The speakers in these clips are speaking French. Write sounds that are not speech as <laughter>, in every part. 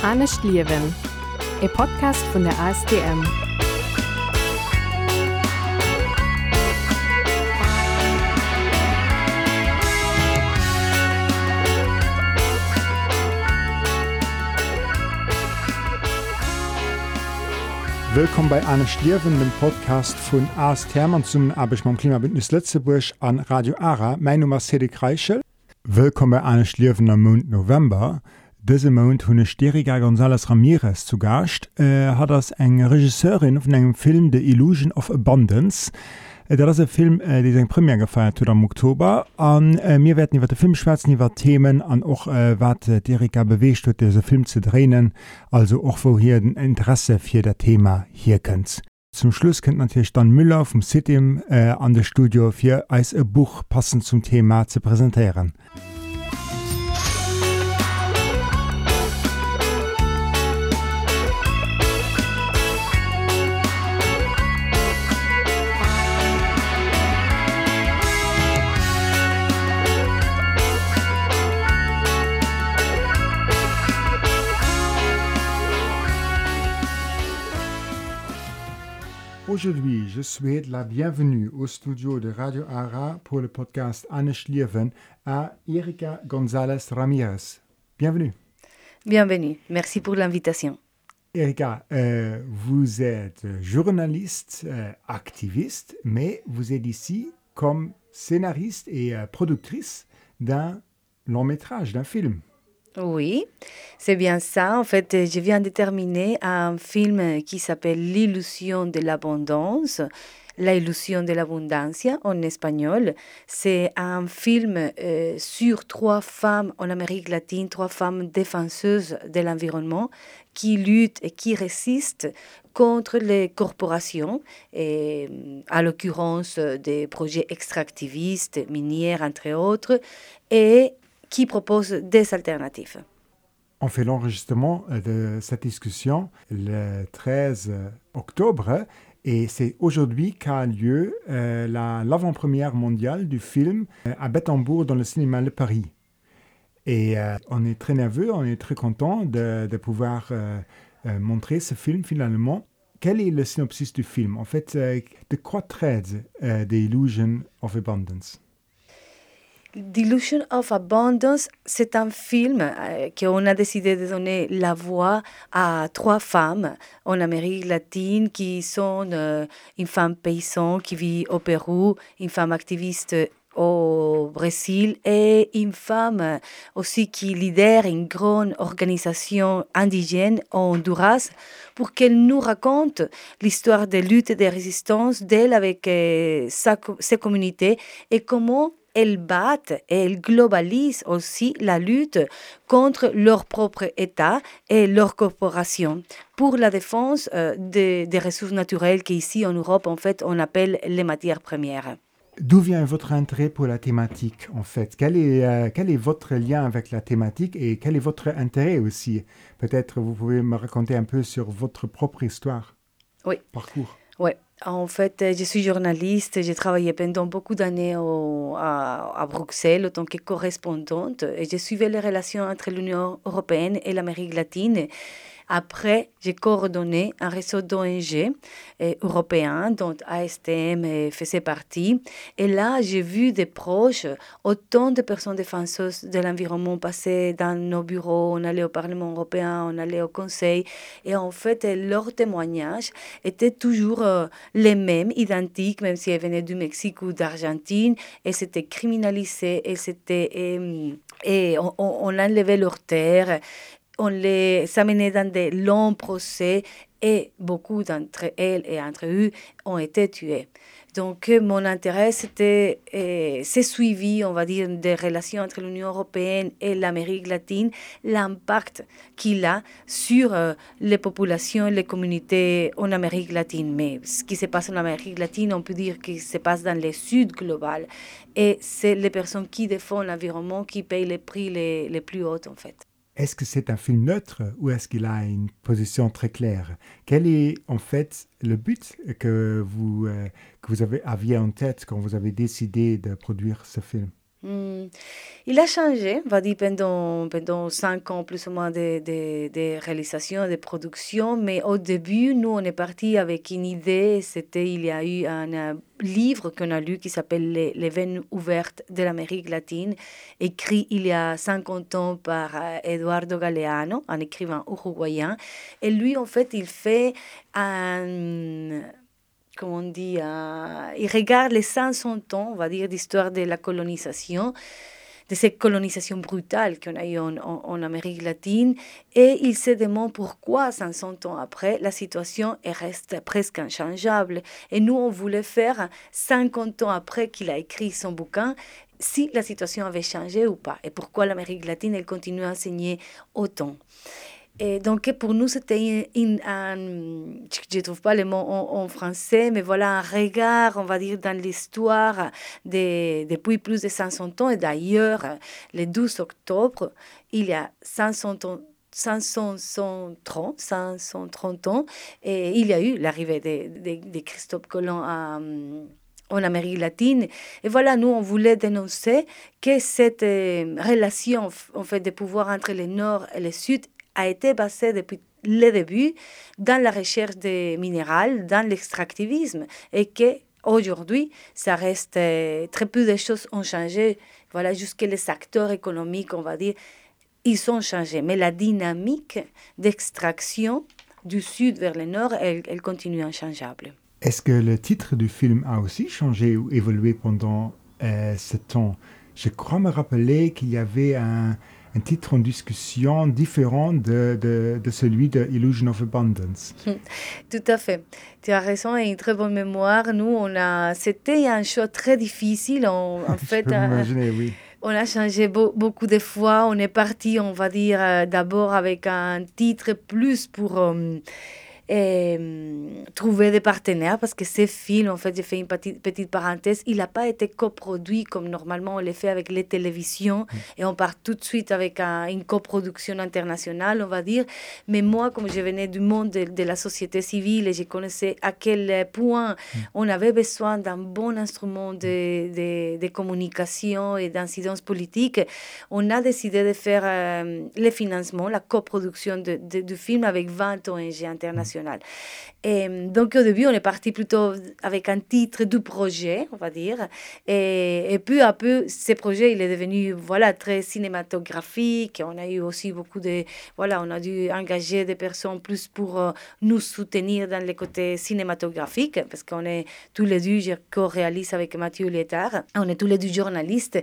Anne Stierwen, ein Podcast von der ASDM. Willkommen bei Anne Stierwen, dem Podcast von ASTM und zum Arbeit beim Klimabündnis Letzteburg an Radio ARA. Mein Name ist Cedric Reichel. Willkommen bei Anne Stierwen am Monat November. Dëse Mount hunne Steriga González Ramirez zu Gast äh, hat ass eng Regisseurin vun engem Film de Illusion of Abundance. Äh, dat ass e Film äh, déi seg Premier gefeiert huet am Oktober. an äh, mir werden iwwer de Filmschwärzen iwwer Themen an och äh, wat äh, Erika beweescht huet se Film ze drehen, also och wo hier den Interesse fir der Thema hier kënnt. Zum Schluss kennt natürlich dann Müller vom Citym äh, an de Studio fir eis e Buch passend zum Thema ze präsentieren. Aujourd'hui, je souhaite la bienvenue au studio de Radio Ara pour le podcast Anne Schlieven à Erika González Ramirez. Bienvenue. Bienvenue. Merci pour l'invitation. Erika, euh, vous êtes journaliste, euh, activiste, mais vous êtes ici comme scénariste et euh, productrice d'un long métrage, d'un film. Oui, c'est bien ça. En fait, je viens de terminer un film qui s'appelle L'illusion de l'abondance. La illusion de l'abondance en espagnol. C'est un film euh, sur trois femmes en Amérique latine, trois femmes défenseuses de l'environnement qui luttent et qui résistent contre les corporations, et, à l'occurrence des projets extractivistes, minières, entre autres, et qui propose des alternatives. On fait l'enregistrement de cette discussion le 13 octobre et c'est aujourd'hui qu'a lieu euh, l'avant-première mondiale du film euh, à Bettembourg dans le cinéma de Paris. Et euh, on est très nerveux, on est très content de, de pouvoir euh, montrer ce film finalement. Quel est le synopsis du film? En fait, de quoi traite The Illusion of Abundance? Delusion of Abundance, c'est un film euh, qu'on a décidé de donner la voix à trois femmes en Amérique latine qui sont euh, une femme paysanne qui vit au Pérou, une femme activiste au Brésil et une femme aussi qui lidère une grande organisation indigène en Honduras pour qu'elle nous raconte l'histoire des luttes et des résistances d'elle avec euh, sa, ses communautés et comment elles battent et elles globalisent aussi la lutte contre leur propre État et leurs corporations pour la défense euh, des, des ressources naturelles qu'ici en Europe, en fait, on appelle les matières premières. D'où vient votre intérêt pour la thématique, en fait? Quel est, euh, quel est votre lien avec la thématique et quel est votre intérêt aussi? Peut-être vous pouvez me raconter un peu sur votre propre histoire, Oui. parcours. Oui, en fait, je suis journaliste. J'ai travaillé pendant beaucoup d'années à Bruxelles en tant que correspondante et je suivais les relations entre l'Union européenne et l'Amérique latine. Après, j'ai coordonné un réseau d'ONG euh, européens dont ASTM euh, faisait partie. Et là, j'ai vu des proches, autant de personnes défenseuses de l'environnement passer dans nos bureaux. On allait au Parlement européen, on allait au Conseil. Et en fait, euh, leurs témoignages étaient toujours les mêmes, identiques, même si elles venaient du Mexique ou d'Argentine. Et c'était criminalisé, et et on, on enlevait leurs terres on les amenait dans des longs procès et beaucoup d'entre elles et entre eux ont été tués. Donc, euh, mon intérêt, c'était euh, ce suivi, on va dire, des relations entre l'Union européenne et l'Amérique latine, l'impact qu'il a sur euh, les populations les communautés en Amérique latine. Mais ce qui se passe en Amérique latine, on peut dire que se passe dans le sud global. Et c'est les personnes qui défendent l'environnement qui payent les prix les, les plus hauts, en fait. Est-ce que c'est un film neutre ou est-ce qu'il a une position très claire? Quel est en fait le but que vous, euh, que vous avez, aviez en tête quand vous avez décidé de produire ce film? Hmm. Il a changé, on va dire, pendant, pendant cinq ans plus ou moins de, de, de réalisation, de production. Mais au début, nous, on est parti avec une idée. C'était, il y a eu un, livre qu'on a lu qui s'appelle les, les, veines ouvertes de l'Amérique latine, écrit il y a 50 ans par euh, Eduardo Galeano, un écrivain uruguayen. Et lui, en fait, il fait un comme on dit, euh, il regarde les 500 ans, on va dire, d'histoire de la colonisation, de cette colonisation brutale qu'on a eue en, en, Amérique latine, et il se demande pourquoi 500 ans après, la situation reste presque inchangeable. Et nous, on voulait faire 50 ans après qu'il a écrit son bouquin, si la situation avait changé ou pas, et pourquoi l'Amérique latine, elle continue à enseigner autant. Et donc, pour nous, c'était un, je ne trouve pas le mot en, français, mais voilà, un regard, on va dire, dans l'histoire de, depuis plus de 500 ans. Et d'ailleurs, le 12 octobre, il y a 500 ans. 530, 530 ans, et il y a eu l'arrivée de, de, Christophe Colomb en Amérique latine. Et voilà, nous, on voulait dénoncer que cette euh, relation en fait, de pouvoir entre le Nord et le Sud a été basé depuis le début dans la recherche des minéraux, dans l'extractivisme, et que aujourd'hui, ça reste euh, très peu de choses ont changé. Voilà, jusque les acteurs économiques, on va dire, ils ont changé. Mais la dynamique d'extraction du sud vers le nord, elle, continue inchangeable. Est-ce que le titre du film a aussi changé ou évolué pendant euh, ce temps? Je crois me rappeler qu'il y avait un, un titre en discussion différent de, de, de, celui de Illusion of Abundance. <laughs> Tout à fait. Tu as raison et une très bonne mémoire. Nous, on a, c'était un choix très difficile. On, en <laughs> fait, euh, oui. On a changé beaucoup de fois. On est parti, on va dire, euh, d'abord avec un titre plus pour euh, et, trouver des partenaires parce que ce film, en fait, j'ai fait une petite, petite parenthèse, il n'a pas été coproduit comme normalement on le fait avec les télévisions mm. et on part tout de suite avec une coproduction internationale, on va dire. Mais moi, comme je venais du monde de, la société civile et je connaissais à quel point mm. on avait besoin d'un bon instrument de, de, de communication et d'incidence politique, on a décidé de faire euh, le financement, la coproduction de, du film avec 20 ONG internationales. Et donc au début, on est parti plutôt avec un titre du projet, on va dire. Et, peu à peu, ce projet, il est devenu voilà, très cinématographique. On a eu aussi beaucoup de... Voilà, on a dû engager des personnes plus pour euh, nous soutenir dans le côté cinématographique, parce qu'on est tous les deux, je co-réalise avec Mathieu Lietard, on est tous les deux journalistes.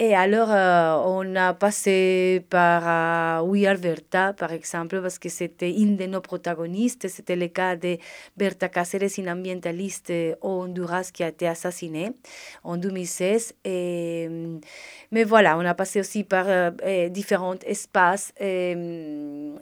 Et alors, euh, on a passé par We Are Berta, par exemple, parce que c'était une de nos protagonistes. C'était le cas de Berta Cáceres, une ambientaliste au Honduras qui a été assassinée en 2016. Et, mais voilà, on a passé aussi par euh, eh, différents espaces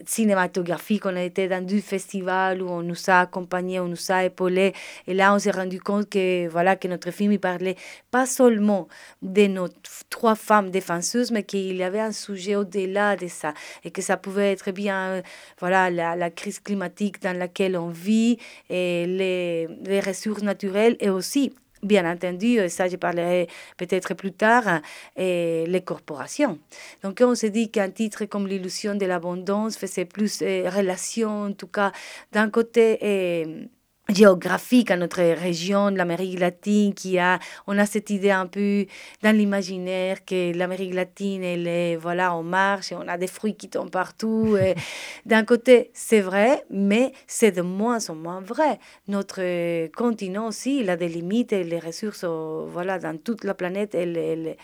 cinématographiques. On a été dans du festival où on nous a accompagnés, on nous a épaulés. Et là, on s'est rendu compte que, voilà, que notre film il parlait pas seulement de notre trois femmes défenseuses, mais qu'il y avait un sujet au-delà de ça et que ça pouvait être bien euh, voilà, la, la, crise climatique dans laquelle on vit et les, ressources naturelles et aussi bien entendu, ça je parlerai peut-être plus tard, et les corporations. Donc on se dit qu'un titre comme l'illusion de l'abondance faisait plus euh, relation, en tout cas d'un côté... Euh, géographique à notre région, l'Amérique latine, qui a, on a cette idée un peu dans l'imaginaire que l'Amérique latine, elle est, voilà, on marche et on a des fruits qui tombent partout. <laughs> D'un côté, c'est vrai, mais c'est de moins en moins vrai. Notre continent aussi, il a des limites et les ressources, voilà, dans toute la planète, elle, elle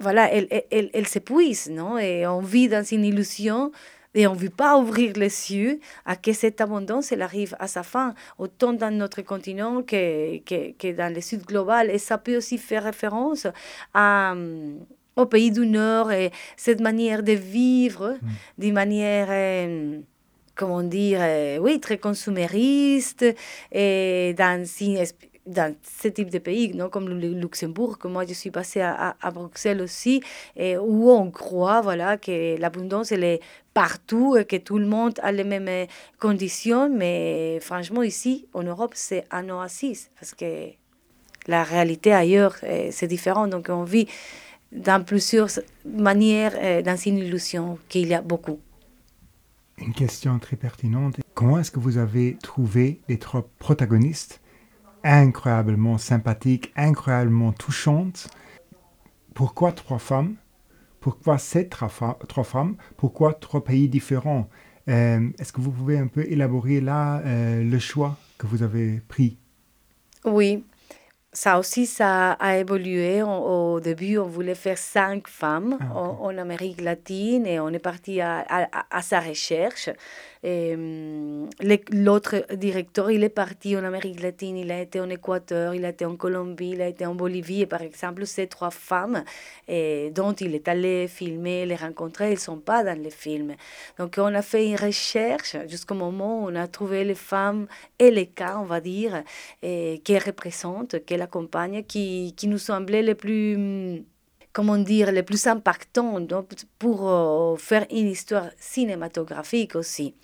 voilà, elle, elle, elle s'épuise, non? Et on vit dans une illusion et on ne veut pas ouvrir les yeux à que cette abondance elle arrive à sa fin, autant dans notre continent que, que, que dans le sud global. Et ça peut aussi faire référence à, euh, au pays du Nord et cette manière de vivre mm. d'une manière... Euh, comment dire, euh, oui, très consumériste et dans dans ce type de pays, non, comme le Luxembourg, que moi je suis passée à, à, Bruxelles aussi, et où on croit voilà, que l'abondance elle est partout et que tout le monde a les mêmes conditions, mais franchement ici, en Europe, c'est un oasis, parce que la réalité ailleurs, c'est différent. Donc on vit dans plusieurs manières dans une illusion qu'il y a beaucoup. Une question très pertinente. Comment est-ce que vous avez trouvé les trois protagonistes incroyablement sympathiques, incroyablement touchantes? Pourquoi trois femmes? Pourquoi ces trois, femmes? Pourquoi trois pays différents? Euh, Est-ce que vous pouvez un peu élaborer là euh, le choix que vous avez pris? Oui, ça aussi, ça a évolué. au début, on voulait faire cinq femmes ah, en, Amérique latine et on est parti à, à sa recherche. L'autre directeur, il est parti en Amérique latine, il a été en Équateur, il a été en Colombie, il a été en Bolivie. Par exemple, ces trois femmes et, dont il est allé filmer, les rencontrer, elles ne sont pas dans les films. Donc on a fait une recherche jusqu'au moment où on a trouvé les femmes et les cas, on va dire, et, qu'elles représentent, qu'elles accompagnent, qui, qui nous semblaient les plus comment dire, les plus impactants pour euh, faire une histoire cinématographique aussi.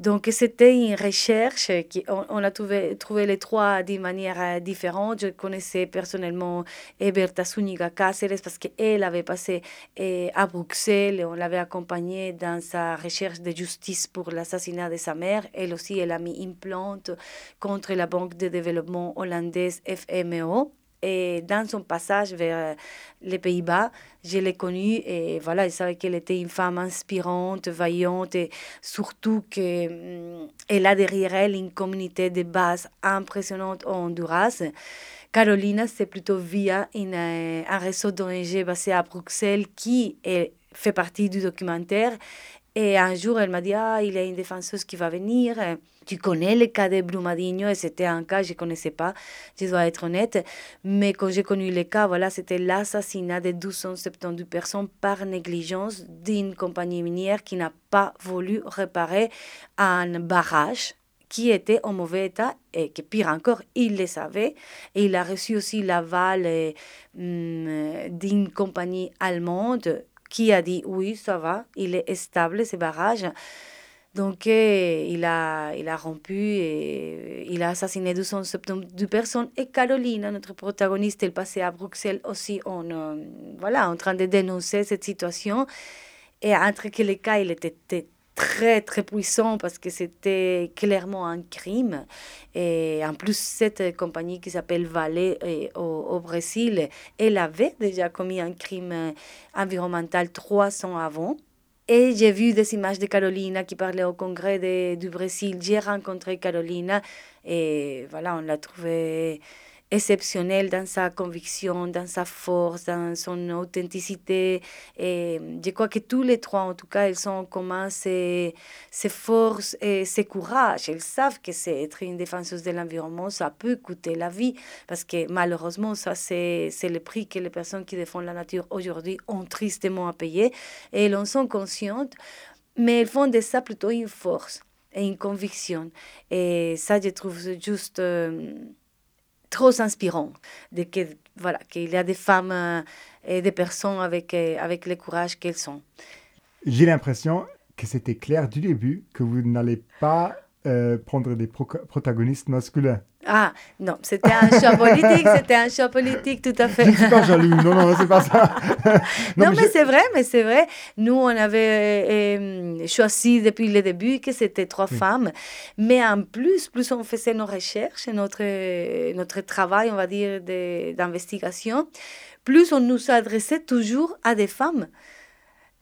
Donc, c'était une recherche. Qui, on, a trouvé, trouvé, les trois d'une manière euh, différente. Je connaissais personnellement Eberta Zuniga Cáceres parce qu'elle avait passé euh, à Bruxelles et on l'avait accompagnée dans sa recherche de justice pour l'assassinat de sa mère. Elle aussi, elle a mis une plante contre la Banque de développement hollandaise FMO. Et dans son passage vers euh, les Pays-Bas, je l'ai connue et voilà, je savais qu'elle était une femme inspirante, vaillante et surtout qu'elle mm, a derrière elle une communauté de base impressionnante au Honduras. Carolina, c'est plutôt via euh, un réseau d'ONG basé à Bruxelles qui fait partie du documentaire. Et un jour, elle m'a dit, ah, il y a une défenseuse qui va venir tu connais le cas de Brumadinho et c'était un cas que je ne connaissais pas, je dois être honnête. Mais quand j'ai connu le cas, voilà, c'était l'assassinat de 1272 personnes par négligence d'une compagnie minière qui n'a pas voulu réparer un barrage qui était en mauvais état et que pire encore, il le savait. Et il a reçu aussi l'aval euh, mm, d'une compagnie allemande qui a dit oui, ça va, il est stable, ce barrage. Donc, eh, il, a, il a rompu et il a assassiné 272 personnes. Et Carolina, notre protagoniste, elle passait à Bruxelles aussi en, euh, voilà, en train de dénoncer cette situation. Et entre que cas, il était très, très puissant parce que c'était clairement un crime. Et en plus, cette compagnie qui s'appelle Vale eh, au, au, Brésil, elle avait déjà commis un crime environnemental trois ans avant. Et j'ai vu des images de Carolina qui parlait au congrès de, du Brésil. J'ai rencontré Carolina et voilà, on l'a trouvée exceptionnelle dans sa conviction, dans sa force, dans son authenticité. Et je crois que tous les trois, en tout cas, ils sont en commun ces, forces et ces courages. Ils savent que c'est être une défenseuse de l'environnement, ça peut coûter la vie, parce que malheureusement, ça, c'est le prix que les personnes qui défendent la nature aujourd'hui ont tristement à payer. Et elles en sont conscientes, mais elles font de ça plutôt une force et une conviction. Et ça, je trouve juste... Euh, trop inspirant de que voilà qu'il y a des femmes euh, et des personnes avec euh, avec le courage qu'elles sont. J'ai l'impression que c'était clair du début que vous n'allez pas euh, prendre des protagonistes masculins. Ah, non, c'était un choix politique, c'était un choix politique, tout à fait. Je ne suis pas jaloux, non, non, c'est pas ça. <laughs> non, mais, c'est vrai, mais c'est vrai. Nous, on avait euh, choisi depuis le début que c'était trois femmes, mais en plus, plus on faisait nos recherches, notre, notre travail, on va dire, d'investigation, plus on nous adressait toujours à des femmes.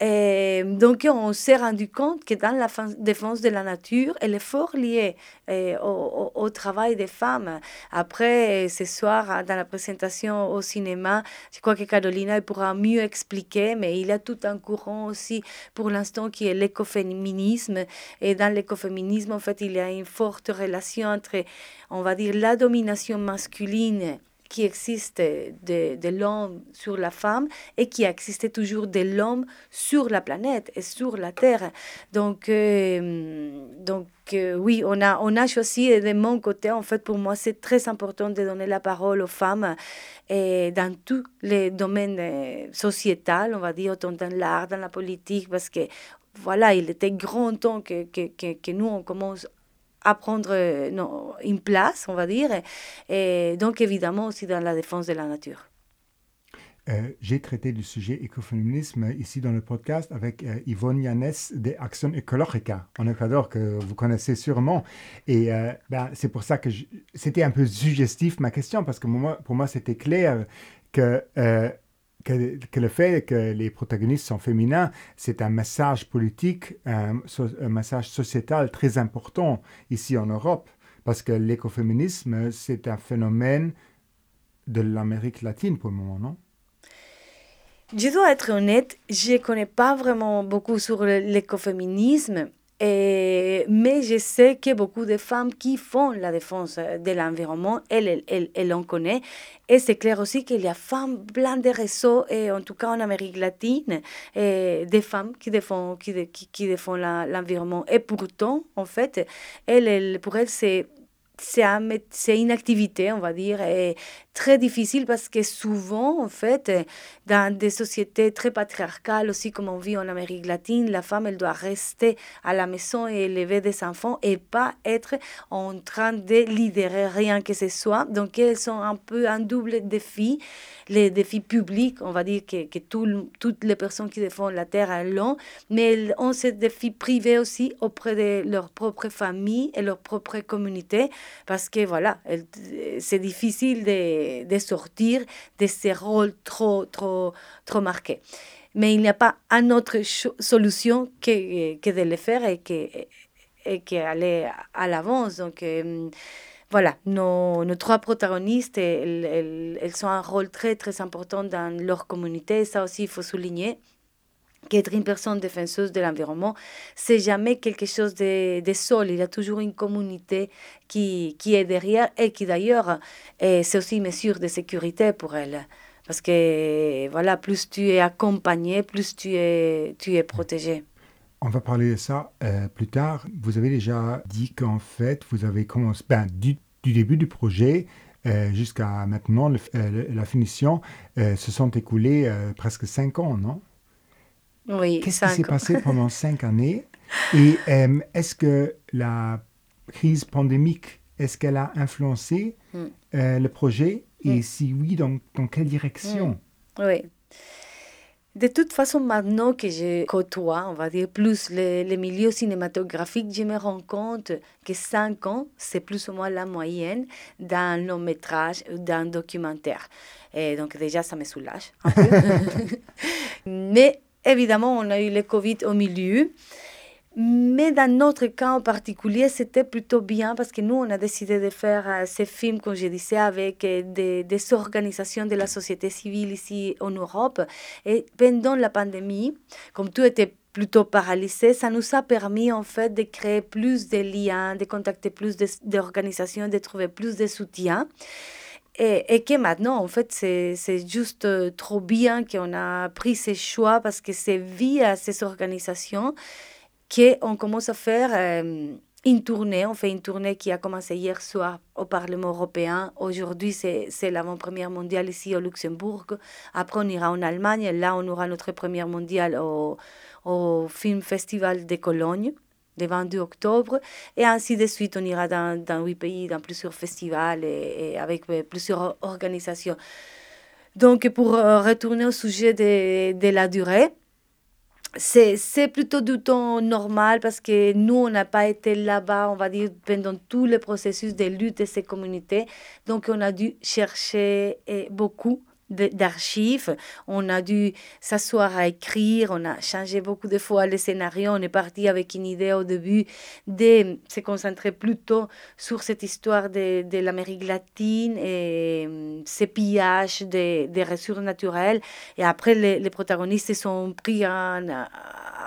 Et donc, on s'est rendu compte que dans la défense de la nature, elle est fort liée eh, au, au, travail des femmes. Après, ce soir, dans la présentation au cinéma, je crois que Carolina pourra mieux expliquer, mais il y a tout un courant aussi pour l'instant qui est l'écoféminisme. Et dans l'écoféminisme, en fait, il y a une forte relation entre, on va dire, la domination masculine qui existe de, de l'homme sur la femme et qui existe toujours de l'homme sur la planète et sur la Terre. Donc, euh, donc euh, oui, on a, on a choisi de mon côté, en fait, pour moi, c'est très important de donner la parole aux femmes et dans tous les domaines euh, sociétals, on va dire, autant dans l'art, dans la politique, parce que voilà, il était grand temps que, que, que, que nous, on commence à prendre non, une place, on va dire, et donc évidemment aussi dans la défense de la nature. Euh, j'ai traité du sujet écoféminisme ici dans le podcast avec euh, Yvonne Yannès de Action Ecologica en Ecuador, que vous connaissez sûrement. Et euh, ben, c'est pour ça que c'était un peu suggestif ma question, parce que pour moi, c'était clair que, que, le fait que les protagonistes sont féminins, c'est un message politique, un message sociétal très important ici en Europe, parce que l'écoféminisme, c'est un phénomène de l'Amérique latine pour le moment, non? Je dois être honnête, je ne connais pas vraiment beaucoup sur l'écoféminisme, et, mais je sais que beaucoup de femmes qui font la défense de l'environnement, elles, elles, elles, en connaissent. Et c'est clair aussi qu'il y a femmes, plein de réseaux, et en tout cas en Amérique latine, et des femmes qui défendent, qui, qui, qui défendent l'environnement. Et pourtant, en fait, elles, elles, pour elles, c'est c'est une activité, on va dire, et très difficile parce que souvent, en fait, dans des sociétés très patriarcales, aussi comme on vit en Amérique latine, la femme, elle doit rester à la maison et élever des enfants et pas être en train de lidérer rien que ce soit. Donc, elles sont un peu un double défi. Les défis publics, on va dire que, que toutes les personnes qui défendent la terre l'ont, mais elles ont ces défis privés aussi auprès de leur propre famille et leur propre communauté parce que voilà, c'est difficile de, de, sortir de ces rôles trop, trop, trop marqués. Mais il n'y a pas une autre solution que, que de le faire et que et qu'aller à l'avance. Donc, euh, voilà, nos, nos, trois protagonistes, elles, elles, elles, ont un rôle très, très important dans leur communauté. Ça aussi, il faut souligner qu'être une personne défenseuse de l'environnement, c'est jamais quelque chose de, de. Il y a toujours une communauté qui, qui est derrière et qui d'ailleurs, c'est aussi une mesure de sécurité pour elle. Parce que voilà, plus tu es accompagné, plus tu es, tu es protégé. On va parler de ça euh, plus tard. Vous avez déjà dit qu'en fait, vous avez commencé, ben, du, du début du projet, euh, jusqu'à maintenant, euh, la finition, se sont écoulés presque cinq ans, non? Oui, Qu'est-ce qui s'est passé pendant <laughs> cinq années? Et euh, est-ce que la crise pandémique, est-ce qu'elle a influencé mm. euh, le projet? Et mm. si oui, dans, dans quelle direction? Mm. Oui. De toute façon, maintenant que je côtoie, on va dire, plus les, les milieux cinématographiques, je me rends compte que cinq ans, c'est plus ou moins la moyenne d'un long métrage ou d'un documentaire. Et donc déjà, ça me soulage un peu. <laughs> Mais Évidemment, on a eu le Covid au milieu. Mais dans notre cas en particulier, c'était plutôt bien parce que nous, on a décidé de faire euh, ces films, comme je disais, avec euh, des, des, organisations de la société civile ici en Europe. Et pendant la pandémie, comme tout était plutôt paralysé, ça nous a permis en fait de créer plus de liens, de contacter plus d'organisations, de trouver plus de soutien. Et, et, que maintenant, en fait, c'est juste euh, trop bien qu'on a pris ces choix parce que c'est via ces organisations qu'on commence à faire euh, une tournée. On fait une tournée qui a commencé hier soir au Parlement européen. Aujourd'hui, c'est l'avant-première mondiale ici au Luxembourg. Après, on ira en Allemagne. Là, on aura notre première mondiale au, au Film Festival de Cologne le 22 octobre. Et ainsi de suite, on ira dans, dans huit pays, dans plusieurs festivals et, avec euh, plusieurs organisations. Donc, pour euh, retourner au sujet de, de la durée, c'est plutôt du temps normal parce que nous, on n'a pas été là-bas, on va dire, pendant tout le processus de lutte de ces communautés. Donc, on a dû chercher beaucoup d'archives. On a dû s'asseoir à écrire, on a changé beaucoup de fois les scénarios. On est parti avec une idée au début de se concentrer plutôt sur cette histoire de, de l'Amérique latine et um, ces pillages des de ressources naturelles. Et après, les, les protagonistes sont pris un,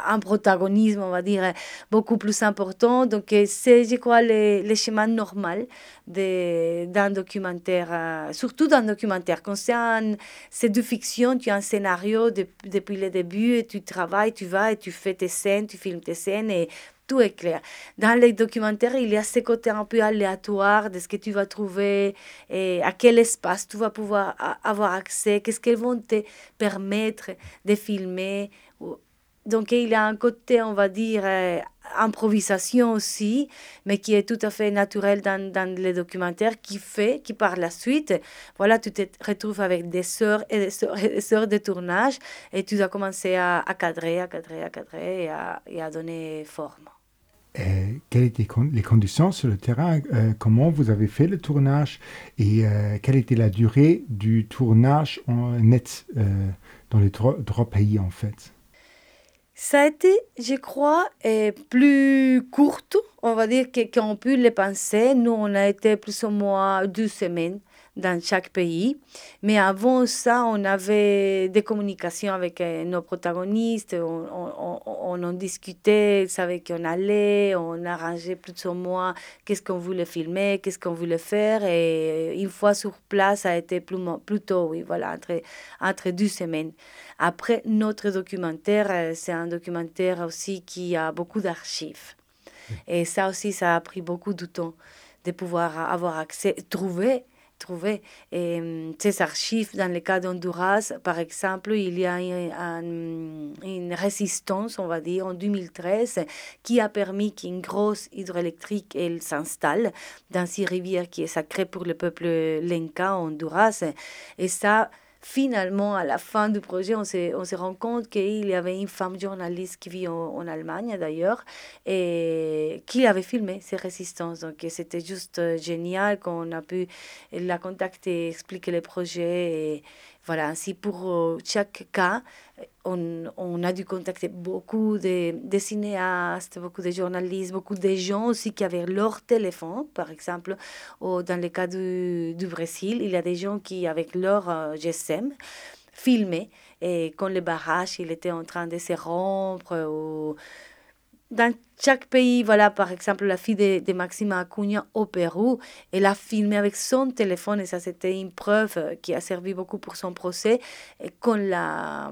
un protagonisme, on va dire, beaucoup plus important. Donc, c'est, je crois, le, le chemin normal d'un documentaire, euh, surtout d'un documentaire. Quand c'est, un, c'est de fiction, tu as un scénario de, depuis le début et tu travailles, tu vas et tu fais tes scènes, tu filmes tes scènes et tout est clair. Dans les documentaires, il y a ce côté un peu aléatoire de ce que tu vas trouver et à quel espace tu vas pouvoir avoir accès, qu'est-ce qu'elles vont te permettre de filmer donc il a un côté, on va dire, euh, improvisation aussi, mais qui est tout à fait naturel dans, dans les documentaires, qui fait, qui par la suite, voilà, tu te retrouves avec des sœurs et des sœurs de tournage, et tu as commencé à, à cadrer, à cadrer, à cadrer, et à, à donner forme. Et quelles étaient les conditions sur le terrain? Euh, Comment vous avez fait le tournage? Et euh, quelle était la durée du tournage en net dans les trois, trois pays en fait? Ça a été, je crois, euh, plus courte, on va dire, qu'on pu le penser. Nous, on a été plus ou moins deux semaines dans chaque pays. Mais avant ça, on avait des communications avec euh, nos protagonistes, on, on, on, en discutait, ils savaient qu'on allait, on arrangeait plus ou moins qu'est-ce qu'on voulait filmer, qu'est-ce qu'on voulait faire. Et une fois sur place, ça a été plus, mo- plus tôt, oui, voilà, entre, entre deux semaines. Après, notre documentaire, euh, c'est un documentaire aussi qui a beaucoup d'archives. Et ça aussi, ça a pris beaucoup de temps de pouvoir avoir accès, trouver, trouver et, hum, ces archives. Dans le cas d'Honduras, par exemple, il y a un- un- une résistance, on va dire, en 2013, qui a permis qu'une grosse hydroélectrique s'installe dans ces rivières qui est sacrée pour le peuple lenca en Honduras. Et ça, finalement, à la fin du projet, on se, on se rend compte qu'il y avait une femme journaliste qui vit en, Allemagne d'ailleurs et qui avait filmé ces résistances. Donc c'était juste euh, génial qu'on a pu la contacter, expliquer le projet. Et voilà, ainsi pour euh, chaque cas, on, on a dû contacter beaucoup de, cinéastes, beaucoup de journalistes, beaucoup de gens aussi qui avaient leur téléphone, par exemple. Ou dans le cas du, du Brésil, il y a des gens qui, avec leur euh, GSM, filmaient et quand le barrage il était en train de se rompre. Ou... Dans chaque pays, voilà, par exemple, la fille de, Maxima Acuna au Pérou, elle a filmé avec son téléphone, et ça c'était une preuve euh, qui a servi beaucoup pour son procès, quand la,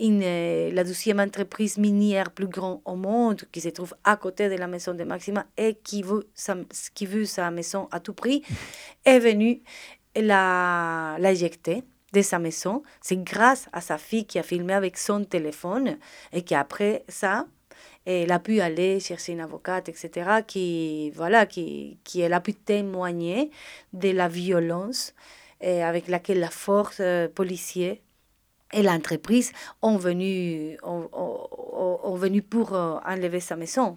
une, euh, la deuxième entreprise minière plus grande au monde, qui se trouve à côté de la maison de Maxima et qui veut sa, qui veut sa maison à tout prix, est venue la, la éjecter de sa maison. C'est grâce à sa fille qui a filmé avec son téléphone et qui après ça, elle a pu aller chercher une avocate, etc., qui, voilà, qui, qui elle a pu témoigner de la violence et avec laquelle la force euh, policière et l'entreprise ont venu, ont, ont, ont venu pour euh, enlever sa maison.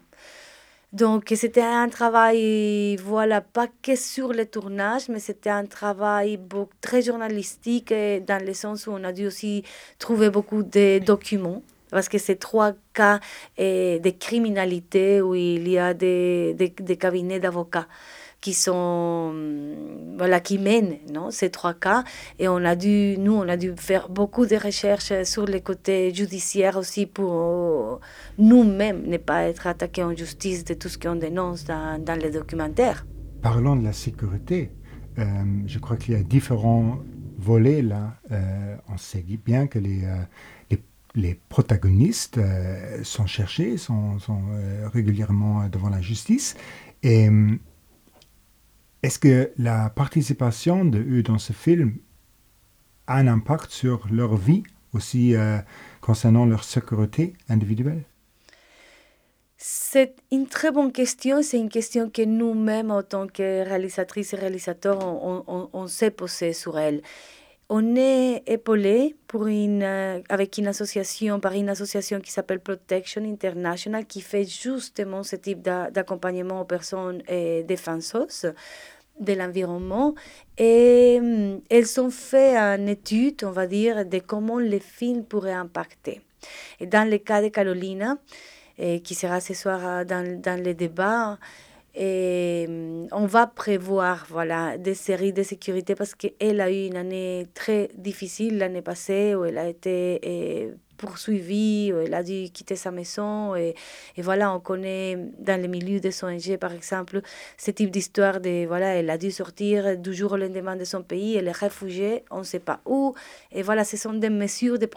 Donc, c'était un travail, voilà, pas que sur le tournage, mais c'était un travail très journalistique, et dans le sens où on a dû aussi trouver beaucoup de documents parce que c'est trois cas eh, de criminalité où il y a des, des, cabinets d'avocats qui sont voilà qui mènent non ces trois cas et on a dû nous on a dû faire beaucoup de recherches sur le côté judiciaire aussi pour nous-mêmes ne pas être attaqués en justice de tout ce qu'on dénonce dans, dans les documentaires. Parlons de la sécurité. Euh, je crois qu'il y a différents volets là. Euh, on sait bien que les, euh, les protagonistes euh, sont cherchés, sont, euh, régulièrement devant la justice. Et est-ce que la participation de eux dans ce film a un impact sur leur vie, aussi euh, concernant leur sécurité individuelle? C'est une très bonne question. C'est une question que nous-mêmes, en tant que réalisatrices et réalisateurs, on, on, s'est posé sur elle on est épaulé euh, avec une association, par une association qui s'appelle Protection International, qui fait justement ce type d'accompagnement aux personnes euh, défenseuses de l'environnement. Et euh, elles ont fait une étude, on va dire, de comment les films pourraient impacter. Et dans le cas de Carolina, et qui sera ce soir dans, dans les débats, et on va prévoir voilà, des séries de sécurité parce qu'elle a eu une année très difficile l'année passée où elle a été et, poursuivie, où elle a dû quitter sa maison. Et, et, voilà, on connaît dans le milieu des ONG, par exemple, ce type d'histoire de, voilà, elle a dû sortir du jour au lendemain de son pays, elle est réfugiée, on ne sait pas où. Et voilà, ce sont des mesures de,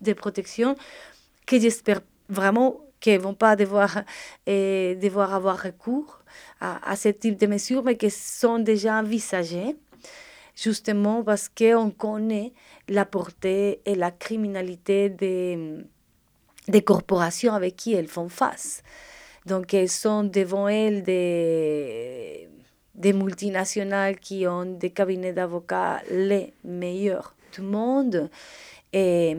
de protection que j'espère vraiment qu'ils ne vont pas devoir, et, devoir avoir recours à, à, ce type de mesures, mais qui sont déjà envisagées, justement parce qu'on connaît la portée et la criminalité de, des corporations avec qui elles font face. Donc, elles sont devant elles des, des multinationales qui ont des cabinets d'avocats les meilleurs du monde. Et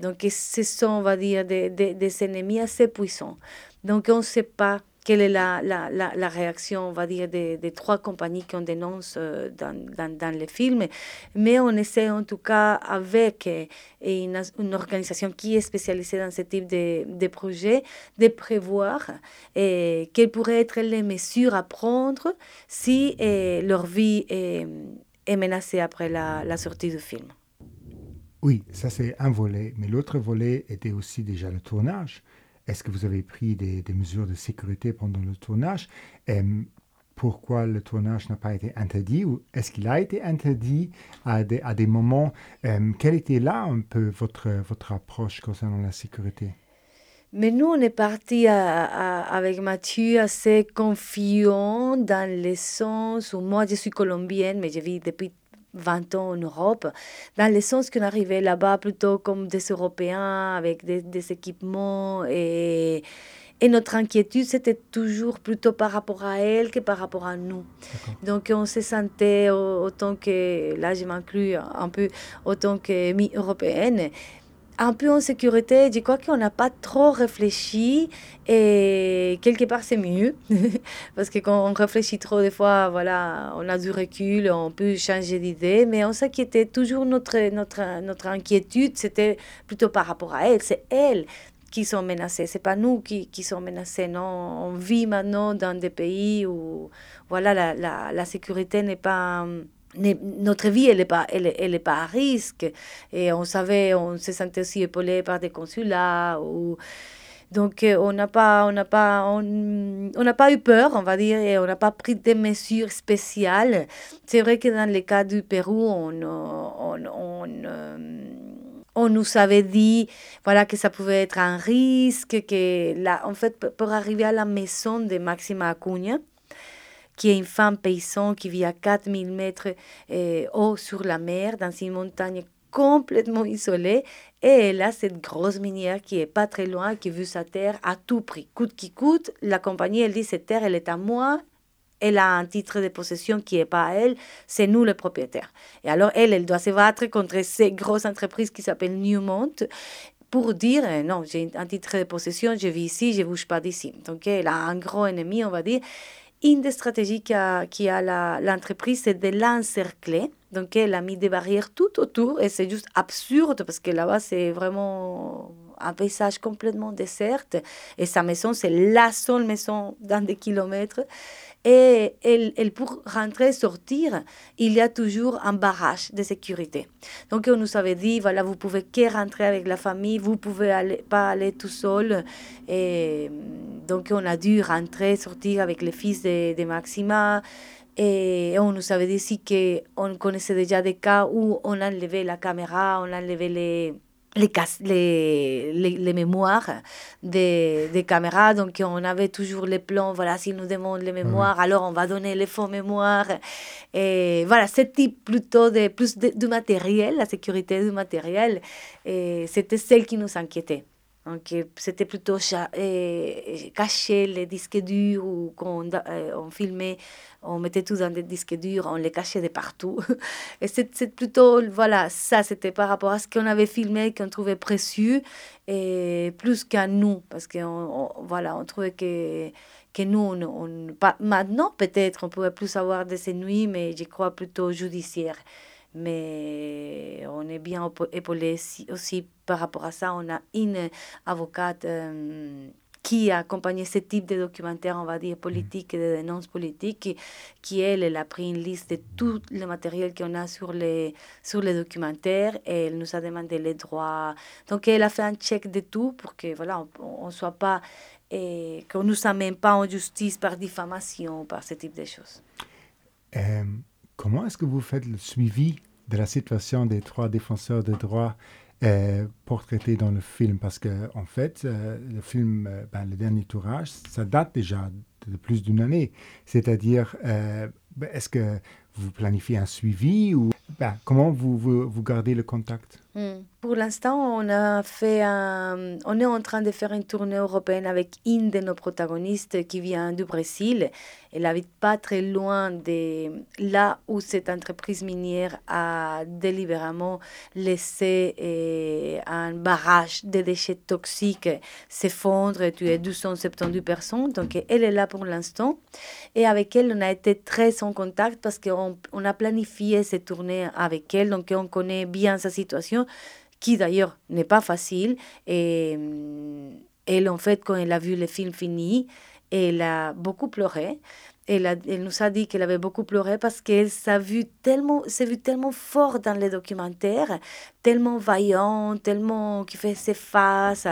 donc, ce sont, on va dire, des, des, ennemis assez puissants. Donc, on ne sait pas quelle est la, la, la, réaction, on va dire, des, des trois compagnies qu'on dénonce euh, dans, dans, dans, les films. Mais on essaie en tout cas avec euh, une, une organisation qui est spécialisée dans ce type de, de projet de prévoir et euh, quelles pourraient être les mesures à prendre si leur vie est, est, menacée après la, la sortie du film. Oui, ça c'est un volet, mais l'autre volet était aussi déjà le tournage. Est-ce que vous avez pris des, mesures de sécurité pendant le tournage? Pourquoi le tournage n'a pas été interdit ou est-ce qu'il a été interdit à des, à des moments? Quelle était là un peu votre, votre approche concernant la sécurité? Mais nous, on est parti avec Mathieu assez confiant dans le sens où moi, je suis colombienne, mais je vis depuis 20 ans en Europe, dans le sens qu'on arrivait là-bas plutôt comme des Européens avec des, des équipements et, et notre inquiétude, c'était toujours plutôt par rapport à elle que par rapport à nous. Donc on se sentait autant que, là je m'inclus un peu, autant que mi-européenne, un peu en sécurité. Je crois qu'on n'a pas trop réfléchi et quelque part c'est mieux <laughs> parce que quand on réfléchit trop des fois, voilà, on a du recul, on peut changer d'idée, mais on s'inquiétait toujours notre notre notre inquiétude, c'était plutôt par rapport à elle. C'est elle qui sont menacées. C'est pas nous qui, qui sommes menacés. Non, on vit maintenant dans des pays où voilà la, la, la sécurité n'est pas notre vie, elle n'est pas, elle, elle pas à risque. Et on savait, on se sentait aussi épaulé par des consulats. Ou... Donc, euh, on n'a pas, on pas, on, on pas eu peur, on va dire, et on n'a pas pris des mesures spéciales. C'est vrai que dans le cas du Pérou, on, on, on, euh, on nous avait dit voilà que ça pouvait être un risque que là en fait pour arriver à la maison de Maxima Acuña qui est une femme paysanne qui vit à 4000 mètres euh, haut sur la mer, dans une montagne complètement isolée. Et elle a cette grosse minière qui est pas très loin, qui veut sa terre à tout prix. Coûte qui coûte, la compagnie, elle dit, cette terre, elle est à moi. Elle a un titre de possession qui n'est pas à elle, c'est nous les propriétaires. Et alors, elle, elle doit se battre contre ces grosses entreprises qui s'appellent Newmont pour dire euh, non, j'ai un titre de possession, je vis ici, je ne bouge pas d'ici. Donc, elle a un gros ennemi, on va dire. Une des stratégies qui a l'entreprise, c'est de l'encercler. Donc, elle a mis des barrières tout autour et c'est juste absurde parce que là-bas, c'est vraiment un paysage complètement désert et sa maison, c'est la seule maison dans des kilomètres. Et elle, elle, pour rentrer, sortir, il y a toujours un barrage de sécurité. Donc, on nous avait dit, voilà, vous pouvez que rentrer avec la famille, vous pouvez aller, pas aller tout seul. Et donc, on a dû rentrer, sortir avec les fils de, de Maxima. Et on nous avait dit aussi qu'on connaissait déjà des cas où on a enlevé la caméra, on a enlevé les les, les, les, les, mémoires des, des, caméras. Donc, on avait toujours les plans. Voilà, s'ils nous demandent les mémoires, alors on va donner les faux mémoires. Et voilà, ce type plutôt de plus de, de matériel, la sécurité du matériel, c'était celle qui nous inquiétait. Donc, c'était plutôt cacher les disques durs ou quand on, euh, on, filmait, on mettait tout dans des disques durs, on les cachait de partout. <laughs> Et c'est plutôt, voilà, ça, c'était par rapport à ce qu'on avait filmé, qu'on trouvait précieux, et plus qu'à nous, parce qu'on voilà, on trouvait que, que nous, on, on pas, maintenant, peut-être, on pouvait plus avoir de ces nuits, mais je crois plutôt judiciaire mais on est bien épaulé aussi par rapport à ça. On a une avocate euh, qui a accompagné ce type de documentaire, on va dire, politique et de dénonces politiques, qui, elle, elle a pris une liste de tout le matériel qu'on a sur les, sur les documentaires et elle nous a demandé les droits. Donc, elle a fait un check de tout pour que, voilà, on ne soit pas, et qu'on ne nous amène pas en justice par diffamation, par ce type de choses. Euh, Comment est-ce que vous faites le suivi de la situation des trois défenseurs de droits euh, portraités dans le film? Parce que en fait, euh, le film, euh, ben, le dernier tournage, ça date déjà de plus d'une année. C'est-à-dire, ben, est-ce que vous planifiez un suivi ou ben, comment vous, vous, gardez le contact? Hmm. Pour l'instant, on a fait un, on est en train de faire une tournée européenne avec une de nos protagonistes qui vient du Brésil. Elle habite pas très loin de là où cette entreprise minière a délibérément laissé eh, un barrage de déchets toxiques s'effondrer et tuer 272 personnes. Donc, elle est là pour l'instant. Et avec elle, on a été très en contact parce qu'on on a planifié cette tournée avec elle. Donc, on connaît bien sa situation qui d'ailleurs n'est pas facile. Et elle, en fait, quand elle a vu le film fini, elle a beaucoup pleuré. Elle, elle nous a dit qu'elle avait beaucoup pleuré parce qu'elle s'est vue tellement, s'est vue tellement fort dans les documentaires, tellement vaillant, tellement qui fait ses faces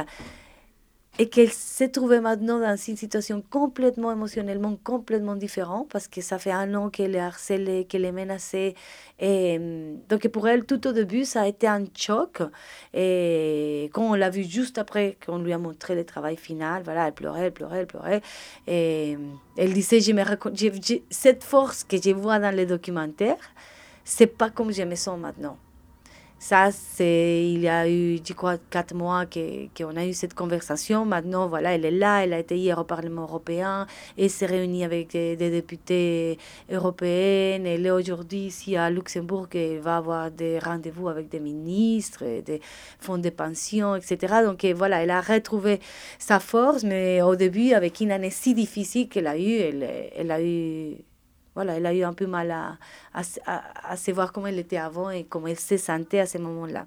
et qu'elle s'est trouvée maintenant dans une situation complètement émotionnellement complètement différente parce que ça fait un an qu'elle est harcelée, qu'elle est menacée. Et donc pour elle, tout au début, ça a été un choc. Et quand on l'a vue juste après qu'on lui a montré le travail final, voilà, elle pleurait, elle pleurait, elle pleurait. Et elle disait, je me cette force que je vois dans les documentaires, c'est pas comme je me sens maintenant. Ça, c'est, il y a eu, je crois, quatre mois qu'on a eu cette conversation. Maintenant, voilà, elle est là, elle a été hier au Parlement européen, et s'est réunie avec des, députés européens. Elle est aujourd'hui ici à Luxembourg, elle va avoir des rendez-vous avec des ministres, des fonds de pension, etc. Donc, voilà, elle a retrouvé sa force, mais au début, avec une année si difficile qu'elle a eue, elle, elle a eu voilà, elle a eu un peu mal à, à, à, savoir comment elle était avant et comment elle se sentait à ce moment-là.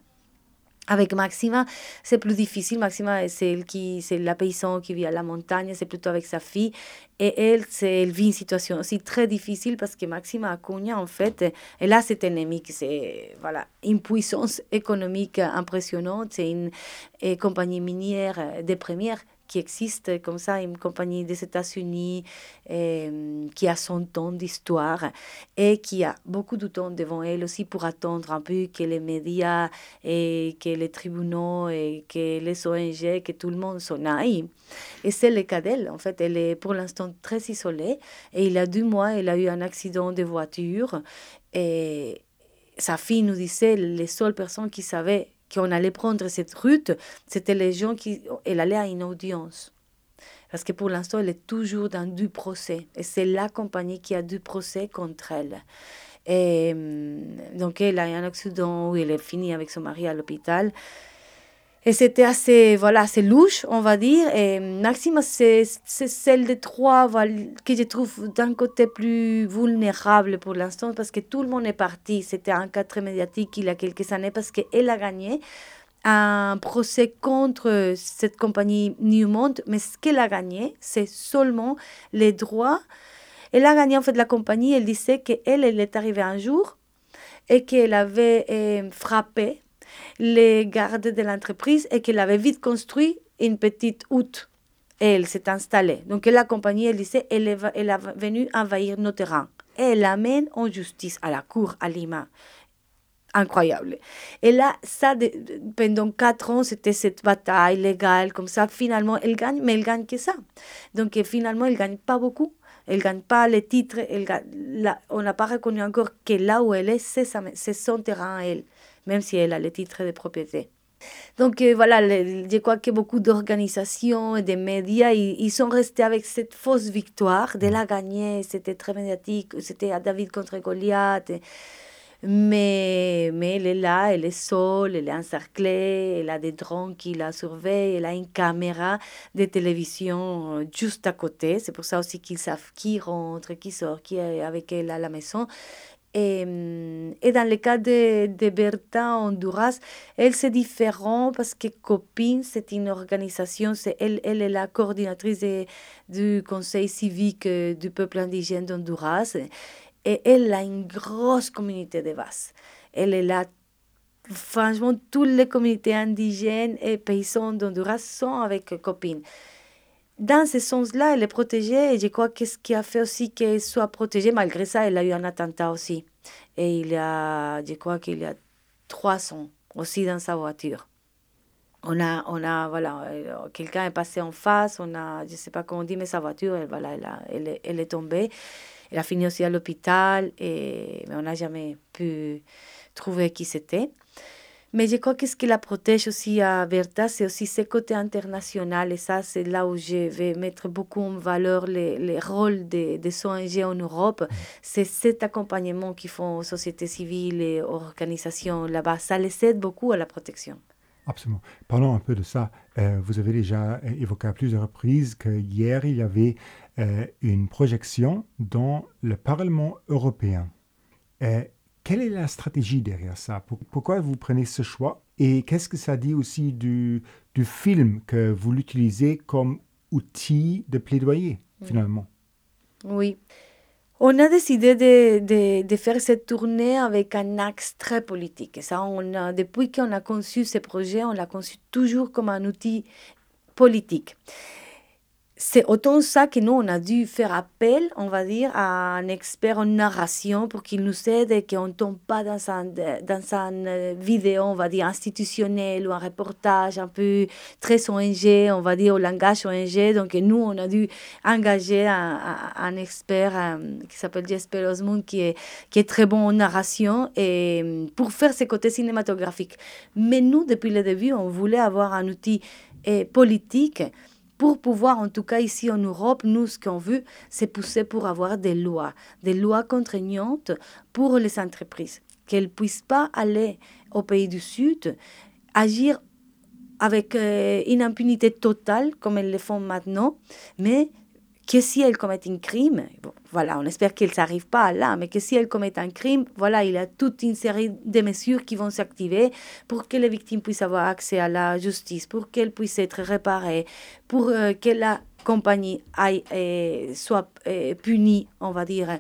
Avec Maxima, c'est plus difficile. Maxima, c'est la paysan qui vit à la montagne, c'est plutôt avec sa fille. Et elle, elle vit une situation aussi très difficile parce que Maxima Acuña, en fait, elle a cet ennemi c'est, voilà, une puissance économique impressionnante. C'est une, une compagnie minière des premières qui existe comme ça, une compagnie des États-Unis euh, qui a son temps d'histoire et qui a beaucoup de temps devant elle aussi pour attendre un peu que les médias et que les tribunaux et que les ONG, que tout le monde s'en aille. Et c'est le cas d'elle. En fait, elle est pour l'instant très isolée et il y a deux mois, elle a eu un accident de voiture et sa fille nous disait les seules personnes qui savaient qu'on allait prendre cette route, c'était les gens qui... Elle allait à une audience. Parce que pour l'instant, elle est toujours dans du procès. Et c'est la compagnie qui a du procès contre elle. Et mm, donc, elle a un accident où elle est finie avec son mari à l'hôpital. Et c'était assez, voilà, assez louche, on va dire. Et Maxime, c'est celle des trois que je trouve d'un côté plus vulnérable pour l'instant parce que tout le monde est parti. C'était un cas très médiatique il y a quelques années parce qu'elle a gagné un procès contre cette compagnie Newmont. Mais ce qu'elle a gagné, c'est seulement les droits. Elle a gagné en fait la compagnie. Elle disait qu'elle, elle est arrivée un jour et qu'elle avait euh, frappé les gardes de l'entreprise et qu'elle avait vite construit une petite hutte. Et elle s'est installée. Donc la compagnie, elle disait, elle est, elle est venue envahir nos terrains. Et elle l'amène en justice à la cour à Lima. Incroyable. Et là, ça, pendant quatre ans, c'était cette bataille légale, comme ça. Finalement, elle gagne, mais elle gagne que ça. Donc finalement, elle gagne pas beaucoup. Elle gagne pas les titres. Elle on n'a pas reconnu encore que là où elle est, c'est son terrain elle même si elle a le titre de propriété. Donc euh, voilà, je crois que beaucoup d'organisations et de médias, ils, sont restés avec cette fausse victoire de la gagner. C'était très médiatique, c'était à David contre Goliath. Mais, mais elle est là, elle est seule, elle est encerclée, elle a des drones qui la surveillent, elle a une caméra de télévision euh, juste à côté. C'est pour ça aussi qu'ils savent qui rentre, qui sort, qui est avec elle à la maison. Et, et, dans le cas de, de Berta Honduras, elle c'est différent parce que Copine, c'est une organisation, c'est elle, elle est la coordinatrice du conseil civique euh, du peuple indigène d'Honduras et elle a une grosse communauté de base. Elle est là, franchement, toutes les communautés indigènes et paysans d'Honduras sont avec Copine dans ce sens-là, elle est protégée et je crois que ce qui a fait aussi qu'elle soit protégée, malgré ça, elle a eu un attentat aussi. Et il a, je crois qu'il y a 300 aussi dans sa voiture. On a, on a voilà, euh, quelqu'un est passé en face, on a, je ne sais pas comment on dit, mais sa voiture, elle, voilà, elle, est, elle est tombée. Elle a fini aussi à l'hôpital, et, mais on n'a jamais pu trouver qui c'était. Mais je crois que ce qui la protège aussi à Bertha, c'est aussi ce côté international. Et ça, c'est là où je vais mettre beaucoup en valeur les, les rôles des, des ONG en Europe. C'est cet accompagnement qu'ils font sociétés civiles et organisations là-bas. Ça les aide beaucoup à la protection. Absolument. Parlons un peu de ça. Euh, vous avez déjà euh, évoqué à plusieurs reprises que hier, il y avait euh, une projection dans le Parlement européen. Euh, quelle est la stratégie derrière ça? Pourquoi vous prenez ce choix? Et qu'est-ce que ça dit aussi du, du film que vous l'utilisez comme outil de plaidoyer, finalement? Oui. On a décidé de, de, de, faire cette tournée avec un axe très politique. Et ça, on a, depuis qu'on a conçu ce projet, on l'a conçu toujours comme un outil politique c'est autant ça que nous, on a dû faire appel, on va dire, à un expert en narration pour qu'il nous aide et qu'on ne tombe pas dans un, dans un vidéo, on va dire, institutionnel ou un reportage un peu très ONG, on va dire, au langage ONG. Donc, nous, on a dû engager un, un expert euh, qui s'appelle Jesper Osmund, qui est, qui est très bon en narration, et pour faire ce côtés cinématographiques. Mais nous, depuis le début, on voulait avoir un outil eh, politique pour pouvoir, en tout cas ici en Europe, nous, ce qu'on veut, c'est pousser pour avoir des lois, des lois contraignantes pour les entreprises, qu'elles ne puissent pas aller au pays du Sud, agir avec euh, une impunité totale, comme elles le font maintenant, mais que si elles commettent un crime, voilà, on espère qu'elles n'arrivent pas là, mais que si elles commettent un crime, voilà, il y a toute une série de mesures qui vont s'activer pour que les victimes puissent avoir accès à la justice, pour qu'elles puissent être réparées, pour euh, que la compagnie aille, soit euh, punie, on va dire.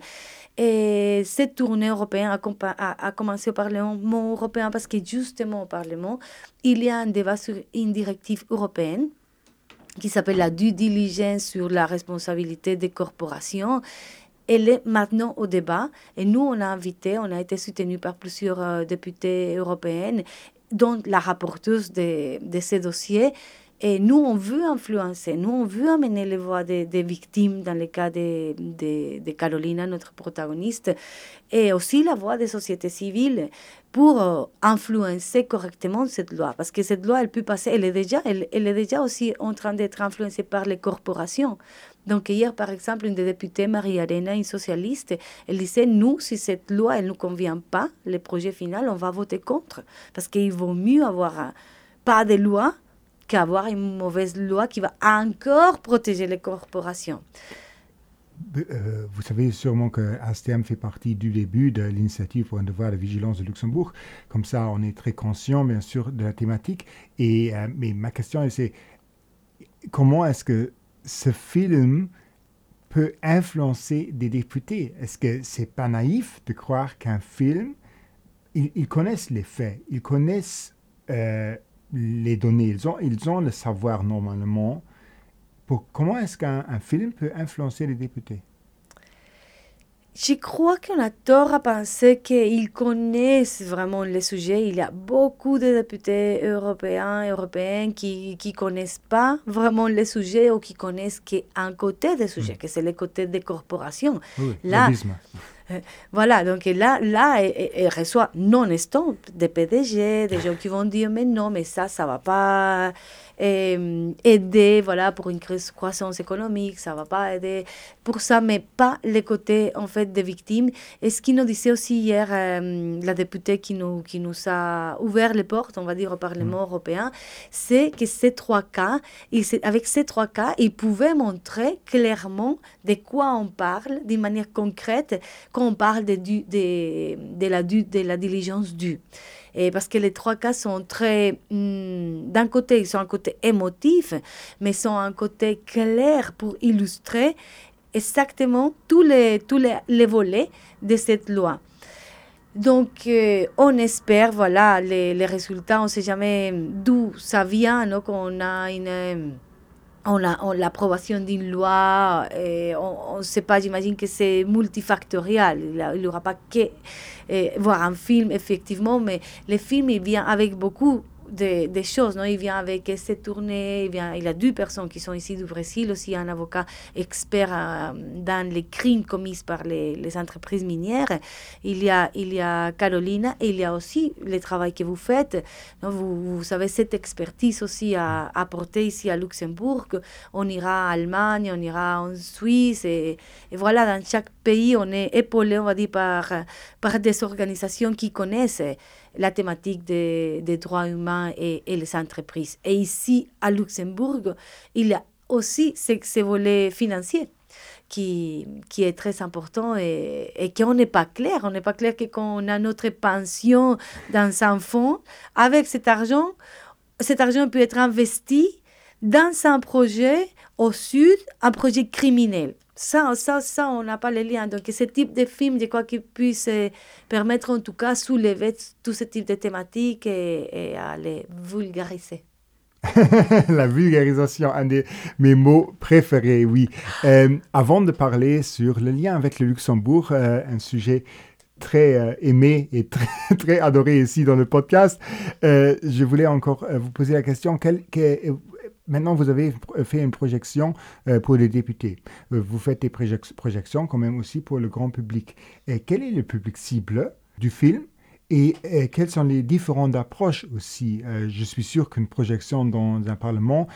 Et cette tournée européenne a, a, a, commencé au Parlement européen parce que justement au Parlement, il y a un débat sur une directive européenne qui s'appelle la due diligence sur la responsabilité des corporations. Elle est maintenant au débat et nous, on a invité, on a été soutenu par plusieurs euh, députés européennes, dont la rapporteuse de, de ces dossiers. Et nous, on veut influencer, nous, on veut amener les voix des, des victimes dans le cas de, de, de, Carolina, notre protagoniste, et aussi la voix des sociétés civiles pour euh, influencer correctement cette loi. Parce que cette loi, elle peut passer, elle est déjà, elle, elle est déjà aussi en train d'être influencée par les corporations. Donc hier, par exemple, une des députées, Marie Arena, une socialiste, elle disait, nous, si cette loi, elle ne nous convient pas, le projet final, on va voter contre. Parce qu'il vaut mieux avoir un, pas de loi qu'avoir une mauvaise loi qui va encore protéger les corporations. Euh, vous savez sûrement que ASTM fait partie du début de l'initiative pour un devoir de vigilance de Luxembourg. Comme ça, on est très conscient, bien sûr, de la thématique. Et euh, mais ma question, c'est comment est-ce que ce film peut influencer des députés? Est-ce que c'est pas naïf de croire qu'un film, ils, connaissent les faits, ils connaissent euh, les données, ils ont, ils ont le savoir normalement. Pour, comment est-ce qu'un film peut influencer les députés? Je crois qu'on a tort à penser qu'ils connaissent vraiment les sujets. Il y a beaucoup de députés européens qui ne connaissent pas vraiment les sujets ou qui connaissent qu'un côté des sujets, mmh. que c'est le côté des corporations. Oui, là, voilà, donc là, là elle, elle reçoit non-stop des PDG, des gens qui vont dire mais non, mais ça, ça va pas euh, aider voilà, pour une croissance économique, ça va pas aider pour ça, mais pas les côtés en fait des victimes. Et ce qui nous disait aussi hier euh, la députée qui nous, qui nous a ouvert les portes, on va dire, au Parlement mmh. européen, c'est que ces trois cas, il, avec ces trois cas, ils pouvaient montrer clairement de quoi on parle d'une manière concrète on parle de, la, diligence due. Et parce que les trois cas sont très... Hmm, d'un côté, ils sont un côté émotif, mais sont un côté clair pour illustrer exactement tous les, tous les, les volets de cette loi. Donc, euh, on espère, voilà, les, les résultats, on ne sait jamais d'où ça vient, donc on a une on l'approbation d'une loi, et on ne sait pas, j'imagine que c'est multifactorial. Il n'y aura pas que eh, voir un film, effectivement, mais le film, il vient avec beaucoup des, des choses. Non? Il vient avec ses tournées, il, vient, il a deux personnes qui sont ici du Brésil, aussi un avocat expert euh, dans les crimes commis par les, les, entreprises minières. Il y, a, il y a Carolina il y a aussi le travail que vous faites. Non? Vous, vous avez cette expertise aussi à apporter ici à Luxembourg. On ira en Allemagne, on ira en Suisse et, et voilà, dans chaque pays, on est épaulé, on va dire, par, par des organisations qui connaissent la thématique des, des droits humains et, les entreprises. Et ici, à Luxembourg, il y a aussi ce, ce volet financier. Qui, qui, est très important et, et qu'on n'est pas clair. On n'est pas clair que quand on a notre pension dans un fonds, avec cet argent, cet argent peut être investi dans un projet au sud, un projet criminel. Ça, ça, ça, on n'a pas les liens. Donc, ce type de film, je crois qu'il puisse permettre en tout cas soulever tout ce type de thématiques et, et les vulgariser. <laughs> la vulgarisation, un de mes mots préférés, oui. Euh, avant de parler sur le lien avec le Luxembourg, euh, un sujet très euh, aimé et très, <laughs> très, adoré ici dans le podcast, euh, je voulais encore euh, vous poser la question, quel, Maintenant, vous avez fait une projection euh, pour les députés. Euh, vous faites des projections quand même aussi pour le grand public. Quel est le public cible du film? Et, et quelles sont les différentes approches aussi? Euh, Je suis sûr qu'une projection dans un parlement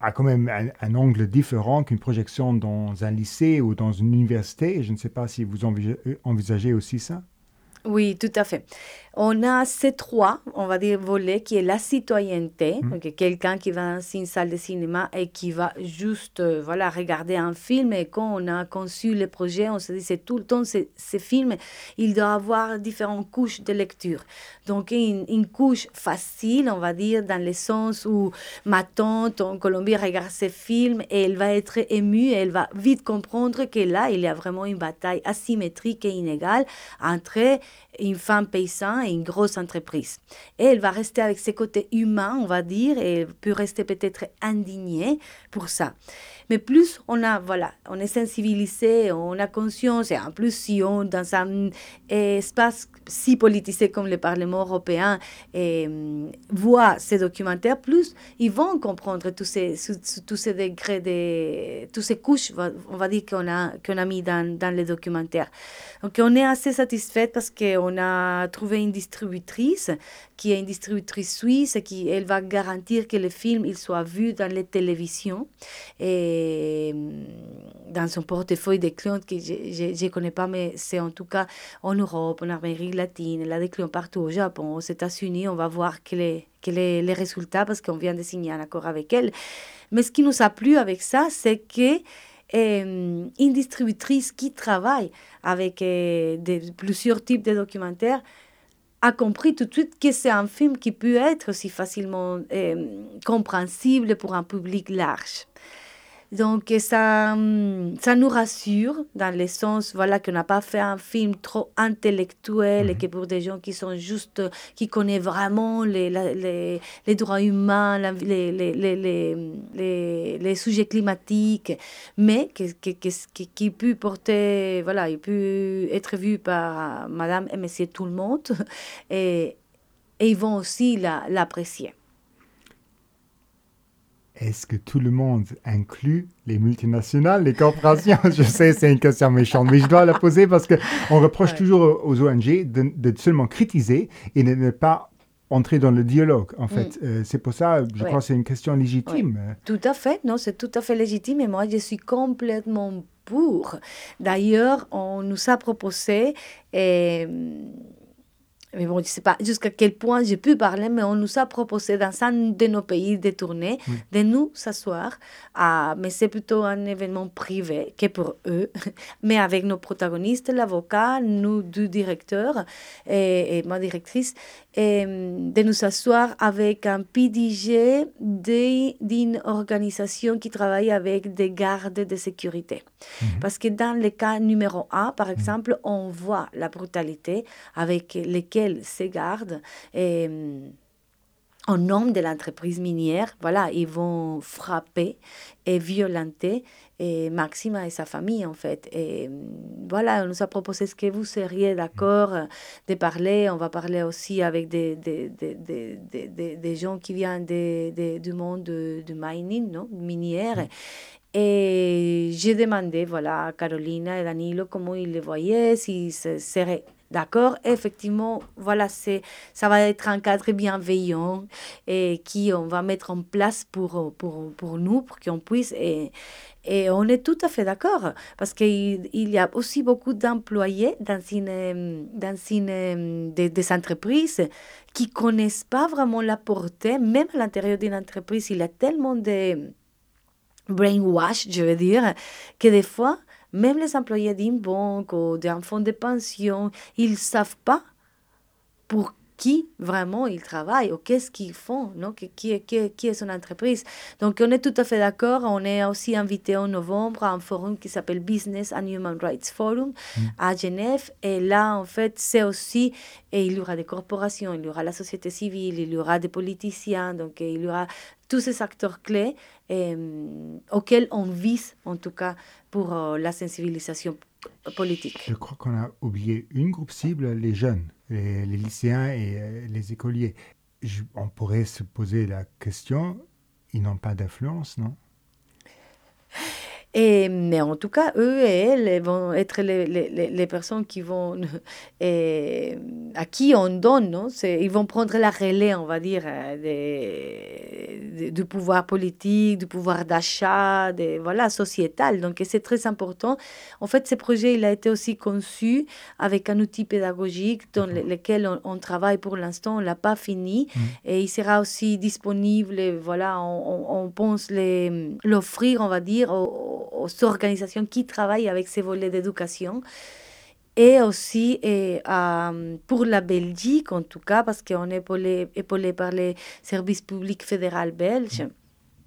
a quand même un angle différent qu'une projection dans un lycée ou dans une université. Je ne sais pas si vous envisagez aussi ça. Oui, tout à fait. On a ces trois, on va dire, volets, qui est la citoyenneté, mmh. donc quelqu'un qui va dans une salle de cinéma et qui va juste euh, voilà, regarder un film. Et quand on a conçu le projet, on se dit, c'est tout le temps, ces films, il doit avoir différentes couches de lecture. Donc, une, une, couche facile, on va dire, dans le sens où ma tante en Colombie regarde ces films et elle va être émue et elle va vite comprendre que là, il y a vraiment une bataille asymétrique et inégale entre une femme paysanne et une grosse entreprise. Et elle va rester avec ses côtés humains, on va dire, et peut rester peut-être indignée pour ça. Mais plus on a, voilà, on est sensibilisé, on a conscience, et en plus si on, dans un espace si politisé comme le Parlement européen, et, voit ces documentaires, plus ils vont comprendre tous ces, tous ces degrés, de, tous ces couches, on va dire, qu'on a, qu'on a mis dans, dans les documentaires. Donc on est assez satisfait parce qu'on a trouvé une distributrice qui est une distributrice suisse qui elle va garantir que le film il soit vu dans les télévisions et mm, dans son portefeuille de clients que je ne connais pas mais c'est en tout cas en Europe, en Amérique latine, a des clients partout au Japon, aux États-Unis, on va voir quel est, quel est les résultats parce qu'on vient de signer un accord avec elle. Mais ce qui nous a plu avec ça, c'est que euh, une distributrice qui travaille avec euh, des, plusieurs types de documentaires a compris tout de suite que c'est un film qui peut être aussi facilement euh, compréhensible pour un public large. Donc ça, ça nous rassure dans le sens voilà, qu'on n'a pas fait un film trop intellectuel et mhm. que pour des gens qui sont juste, qui connaissent vraiment les, les, les droits humains, les, les, les, les, sujets climatiques, mais qui, qui, qui, qui peut porter, voilà, il peut être vu par madame et monsieur tout le monde <laughs> et, et ils vont aussi l'apprécier. La, est-ce que tout le monde inclut les multinationales, les corporations? <laughs> Je sais, c'est une question méchante, mais je dois la poser parce qu'on reproche ouais. toujours aux ONG de, de, seulement critiser et de ne pas entrer dans le dialogue, en fait. Mm. Euh, c'est pour ça, je ouais. crois que c'est une question légitime. Ouais. Tout à fait, non, c'est tout à fait légitime et moi, je suis complètement pour. D'ailleurs, on nous a proposé... Et, mais bon, je ne sais pas jusqu'à quel point j'ai pu parler, mais on nous a proposé dans un de nos pays de tournée oui. de nous s'asseoir, à, mais c'est plutôt un événement privé que pour eux, <laughs> mais avec nos protagonistes, l'avocat, nous deux directeurs et, et ma directrice, et de nous asseoir avec un PDG d'une organisation qui travaille avec des gardes de sécurité. Mm -hmm. Parce que dans le cas numéro un, par exemple, on voit la brutalité avec lesquelles ces gardes et, en nom de l'entreprise minière, voilà, ils vont frapper et violenter et Maxima et sa famille, en fait. Et voilà, on nous a proposé ce que vous seriez d'accord de parler. On va parler aussi avec des, des, des, des, gens qui viennent du monde du mining, non? minière. Et j'ai demandé voilà, à Carolina et Danilo comment ils le voyaient, s'ils seraient D'accord? Effectivement, voilà, c'est, ça va être un cadre bienveillant et qui on va mettre en place pour, pour, pour nous, pour qu'on puisse. Et, et on est tout à fait d'accord parce qu'il il y a aussi beaucoup d'employés dans, une, dans une, des, des entreprises qui ne connaissent pas vraiment la portée, même à l'intérieur d'une entreprise, il y a tellement de brainwash, je veux dire, que des fois, même les employés d'une banque ou d'un fonds de pension, ils ne savent pas pour qui vraiment ils travaillent ou qu'est-ce qu'ils font, non? qui, qui, qui, est son entreprise? Donc on est tout à fait d'accord. On est aussi invité en novembre à un forum qui s'appelle Business and Human Rights Forum mm. à Genève. Et là, en fait, c'est aussi, et il y aura des corporations, il y aura la société civile, il y aura des politiciens, donc il y aura tous ces acteurs clés euh, auxquels on vise, en tout cas, pour euh, la sensibilisation Je crois qu'on a oublié une groupe cible, les jeunes, les, lycéens et euh, les écoliers. on pourrait se poser la question, ils n'ont pas d'influence, non? Et, mais en tout cas, eux et elles vont être les, les, les personnes qui vont, <laughs> et, à qui on donne, non? Ils vont prendre la relais, on va dire, des, du pouvoir politique, du pouvoir d'achat, voilà, sociétal. Donc c'est très important. En fait, ce projet, il a été aussi conçu avec un outil pédagogique dans lequel on, travaille pour l'instant, on ne l'a pas fini. Mmh. Et il sera aussi disponible, voilà, on, on pense l'offrir, on va dire, aux aux organisations qui travaillent avec ces volets d'éducation. Et aussi et, euh, pour la Belgique, en tout cas, parce qu'on est épaulé, épaulé par les services publics fédéraux belges.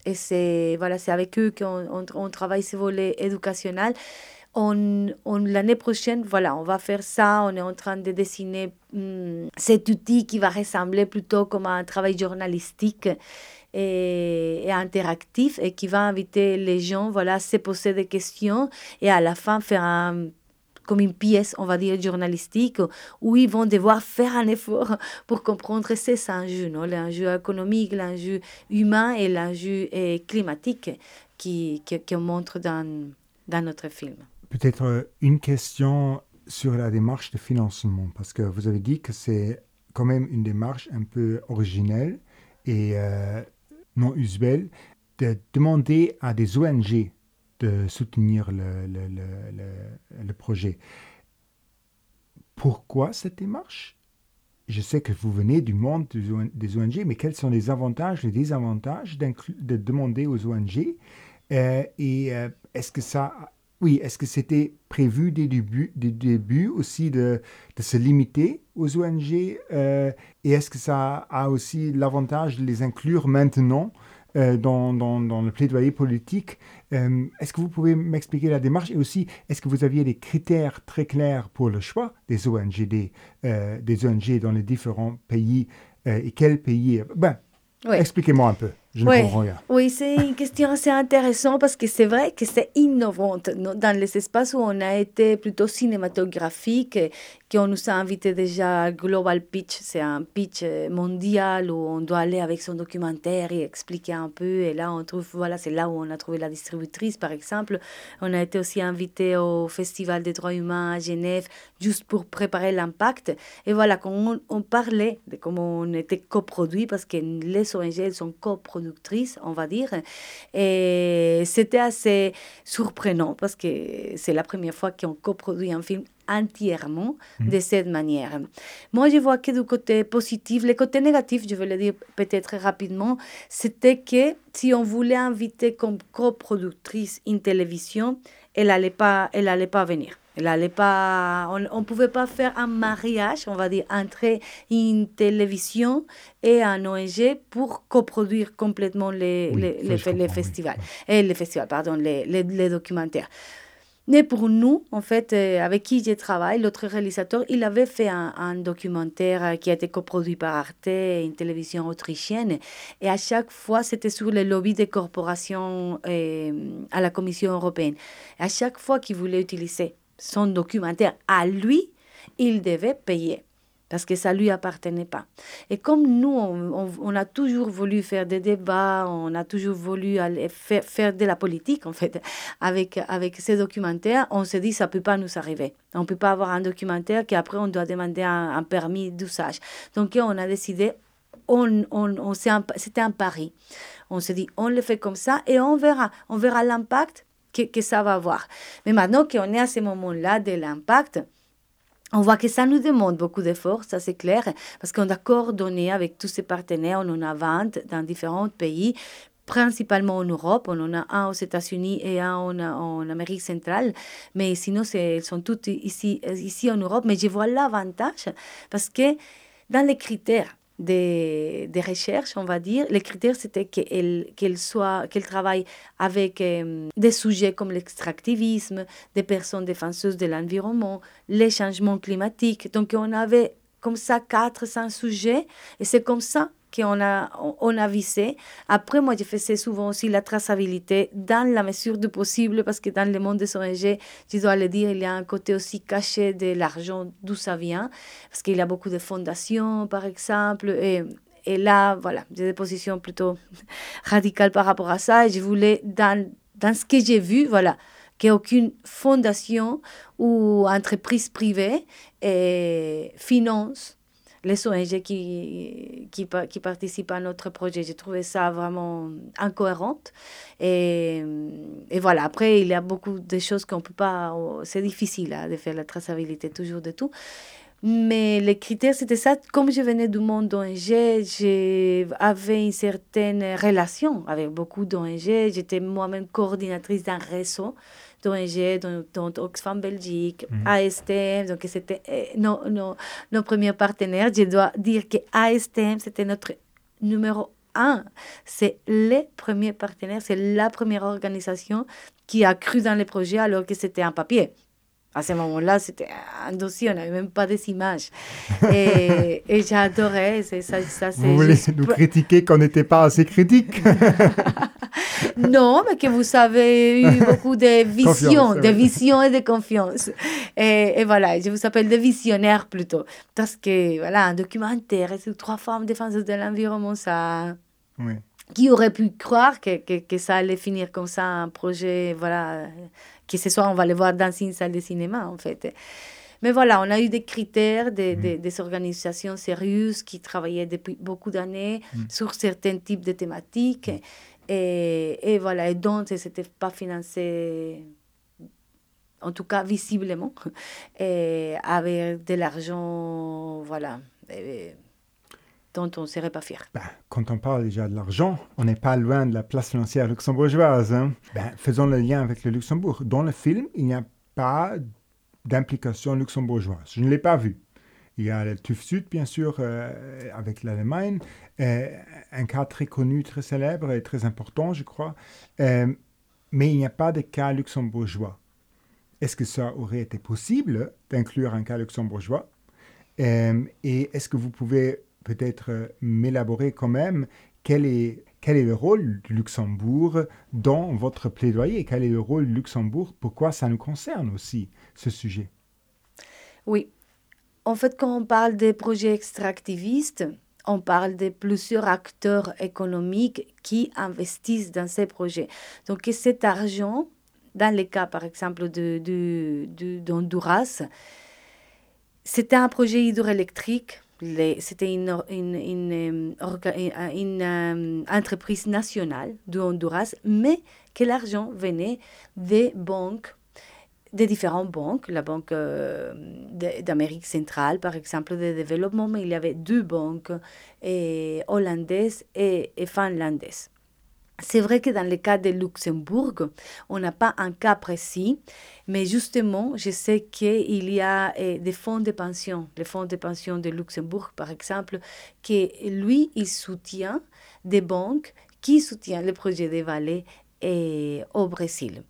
Et c'est voilà, avec eux qu'on on, travaille ces volets éducationnels. On, on l'année prochaine, voilà, on va faire ça. On est en train de dessiner hmm, cet outil qui va ressembler plutôt comme un travail journalistique et, interactif et qui va inviter les gens voilà, à se poser des questions et à la fin faire comme une pièce, on va dire, journalistique, où ils vont devoir faire un effort <laughs> pour comprendre ces enjeux, non? l'enjeu économique, l'enjeu humain et l'enjeu climatique qui, qui, qu'on montre dans, dans notre film. Peut-être euh, une question sur la démarche de financement, parce que vous avez dit que c'est quand même une démarche un peu originelle et euh, non usuel de demander à des ONG de soutenir le, le, le, le projet. Pourquoi cette démarche? Je sais que vous venez du monde des ONG, mais quels sont les avantages, les désavantages de demander aux ONG euh, Et euh, est-ce que ça oui, est-ce que c'était prévu dès le début, début aussi de, de, se limiter aux ONG euh, Et est-ce que ça a aussi l'avantage de les inclure maintenant euh, dans, dans, dans, le plaidoyer politique euh, Est-ce que vous pouvez m'expliquer la démarche Et aussi, est-ce que vous aviez des critères très clairs pour le choix des ONG, des, des ONG dans les différents pays Et quels pays ben, Expliquez-moi un peu. Je oui, oui c'est une question assez intéressante parce que c'est vrai que c'est innovant dans les espaces où on a été plutôt cinématographique, qu'on nous a invité déjà à Global Pitch, c'est un pitch euh, mondial où on doit aller avec son documentaire et expliquer un peu. Et là, on trouve, voilà, c'est là où on a trouvé la distributrice, par exemple. On a été aussi invité au Festival des droits humains à Genève juste pour préparer l'impact. Et voilà, quand on, on parlait de comment on était coproduit, parce que les ONG, elles sont coproduites on va dire. Et c'était assez surprenant parce que c'est la première fois qu'on coproduit un film entièrement mhm. de cette manière. Moi, je vois que du côté positif, le côté négatif, je vais le dire peut-être rapidement, c'était que si on voulait inviter comme coproductrice une télévision, elle n'allait pas, elle allait pas venir. Elle pas, on ne pouvait pas faire un mariage, on va dire, entre une télévision et un ONG pour coproduire complètement les, les, les, festivals. Et les festivals, pardon, les, les, documentaires. Mais pour nous, en fait, euh, avec qui je travaille, l'autre réalisateur, il avait fait un, documentaire euh, qui a été coproduit par Arte, une télévision autrichienne. Et à chaque fois, c'était sur le lobby des corporations euh, à la Commission européenne. À chaque fois qu'il voulait utiliser son documentaire à lui, il devait payer parce que ça lui appartenait pas. Et comme nous, on, a toujours voulu faire des débats, on a toujours voulu aller faire, faire de la politique, en fait, avec, avec ces documentaires, on s'est dit, ça peut pas nous arriver. On peut pas avoir un documentaire qu'après, on doit demander un, permis d'usage. Donc, on a décidé, on, on c'était un pari. On s'est dit, on le fait comme ça et on verra. On verra l'impact que, que ça va avoir. Mais maintenant qu'on est à ce moment-là de l'impact, on voit que ça nous demande beaucoup d'efforts, ça c'est clair, parce qu'on a coordonné avec tous ces partenaires, on en a 20 dans différents pays, principalement en Europe, on en a un aux États-Unis et un en, en, Amérique centrale, mais sinon elles sont toutes ici, ici en Europe, mais je vois l'avantage parce que dans les critères des, recherches, on va dire. Les critères, c'était qu'elle qu'elle soit, qu'elle travaille avec euh, des sujets comme l'extractivisme, des personnes défenseuses de l'environnement, les changements climatiques. Donc, on avait comme ça 400 sujets et c'est comme ça qu'on a, on a visé. Après, moi, je faisais souvent aussi la traçabilité dans la mesure du possible, parce que dans le monde des ONG, je dois le dire, il y a un côté aussi caché de l'argent, d'où ça vient, parce qu'il y a beaucoup de fondations, par exemple, et, et là, voilà, j'ai des positions plutôt <laughs> radicales par rapport à ça, et je voulais, dans, dans ce que j'ai vu, voilà, qu'aucune fondation ou entreprise privée et finance les ONG qui, qui, qui, participent à notre projet. J'ai trouvé ça vraiment incohérent. Et, et, voilà, après, il y a beaucoup de choses qu'on peut pas... C'est difficile hein, de faire la traçabilité toujours de tout. Mais les critères, c'était ça. Comme je venais du monde ONG, j'avais une certaine relation avec beaucoup d'ONG. J'étais moi-même coordinatrice d'un réseau d'ONG, dont, Oxfam Belgique, mm. ASTM, donc c'était eh, nos, nos, nos, premiers partenaires. Je dois dire que ASTM, c'était notre numéro un. C'est les premiers partenaires, c'est la première organisation qui a cru dans les projets alors que c'était un papier. À ce moment-là, c'était un dossier, on n'avait même pas des images. <laughs> Et, et j'adorais. Ça, ça, Vous voulez nous critiquer qu'on n'était pas assez critique? <laughs> Non, mais que vous avez eu <laughs> beaucoup de visions, de visions et de confiance. Et, et, voilà, je vous appelle des visionnaires plutôt. Parce que, voilà, un documentaire sur trois femmes défenseuses de l'environnement, ça... Oui. Qui aurait pu croire que, que, que, ça allait finir comme ça, un projet, voilà, que ce soit, on va le voir dans une salle de cinéma, en fait. Mais voilà, on a eu des critères, des, des, des organisations sérieuses qui travaillaient depuis beaucoup d'années sur certains types de thématiques. Et, et voilà, et donc, ce n'était pas financé, en tout cas visiblement, <laughs> et avec de l'argent, voilà. Dont on ne serait pas fier. Ben, quand on parle déjà de l'argent, on n'est pas loin de la place financière luxembourgeoise. Hein? Ben, faisons le lien avec le Luxembourg. Dans le film, il n'y a pas d'implication luxembourgeoise. Je ne l'ai pas vu. Il y a le TÜV Sud, bien sûr, euh, avec l'Allemagne, euh, un cas très connu, très célèbre et très important, je crois. Euh, mais il n'y a pas de cas luxembourgeois. Est-ce que ça aurait été possible d'inclure un cas luxembourgeois? Et est-ce que vous pouvez peut-être m'élaborer quand même quel est, quel est le rôle du Luxembourg dans votre plaidoyer Quel est le rôle du Luxembourg? Pourquoi ça nous concerne aussi, ce sujet? Oui. En fait, quand on parle des projets extractivistes, on parle de plusieurs acteurs économiques qui investissent dans ces projets. Donc, cet argent, dans le cas, par exemple, d'Honduras, de, de, c'était un projet hydroélectrique c'était une, une, une, une euh, entreprise nationale du Honduras, mais que l'argent venait des banques, des différentes banques, la Banque euh, d'Amérique centrale, par exemple, de développement, mais il y avait deux banques, et hollandaises et, et finlandaises. C'est vrai que dans le cas de Luxembourg, on n'a pas un cas précis, mais justement, je sais qu'il y a eh, des fonds de pension, le fonds de pension de Luxembourg, par exemple, qui, lui, il soutient des banques qui soutiennent le projet des vallées et, au Brésil.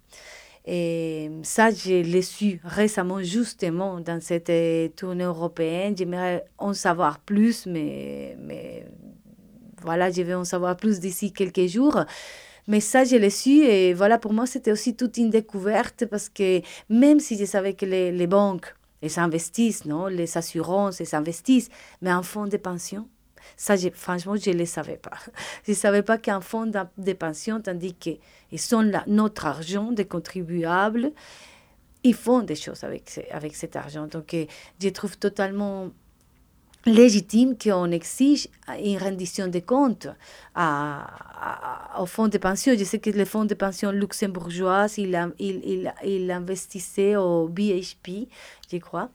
Et ça, je l'ai su récemment, justement, dans cette euh, tournée européenne. J'aimerais en savoir plus, mais, mais voilà, je vais en savoir plus d'ici quelques jours. Mais ça, je l'ai su et voilà, pour moi, c'était aussi toute une découverte parce que même si je savais que les, les banques, elles investissent, non? les assurances, elles investissent, mais un fonds de pension, ça, franchement, je ne le savais pas. <laughs> Je ne savais pas qu'un fonds de pension, tandis qu'ils sont là, notre argent des contribuables, ils font des choses avec, avec cet argent. Donc, euh, je trouve totalement légitime qu'on exige une rendition de comptes à, au fonds de pension. Je sais que le fonds de pension luxembourgeois, il, il, il, il investissait au BHP, je crois.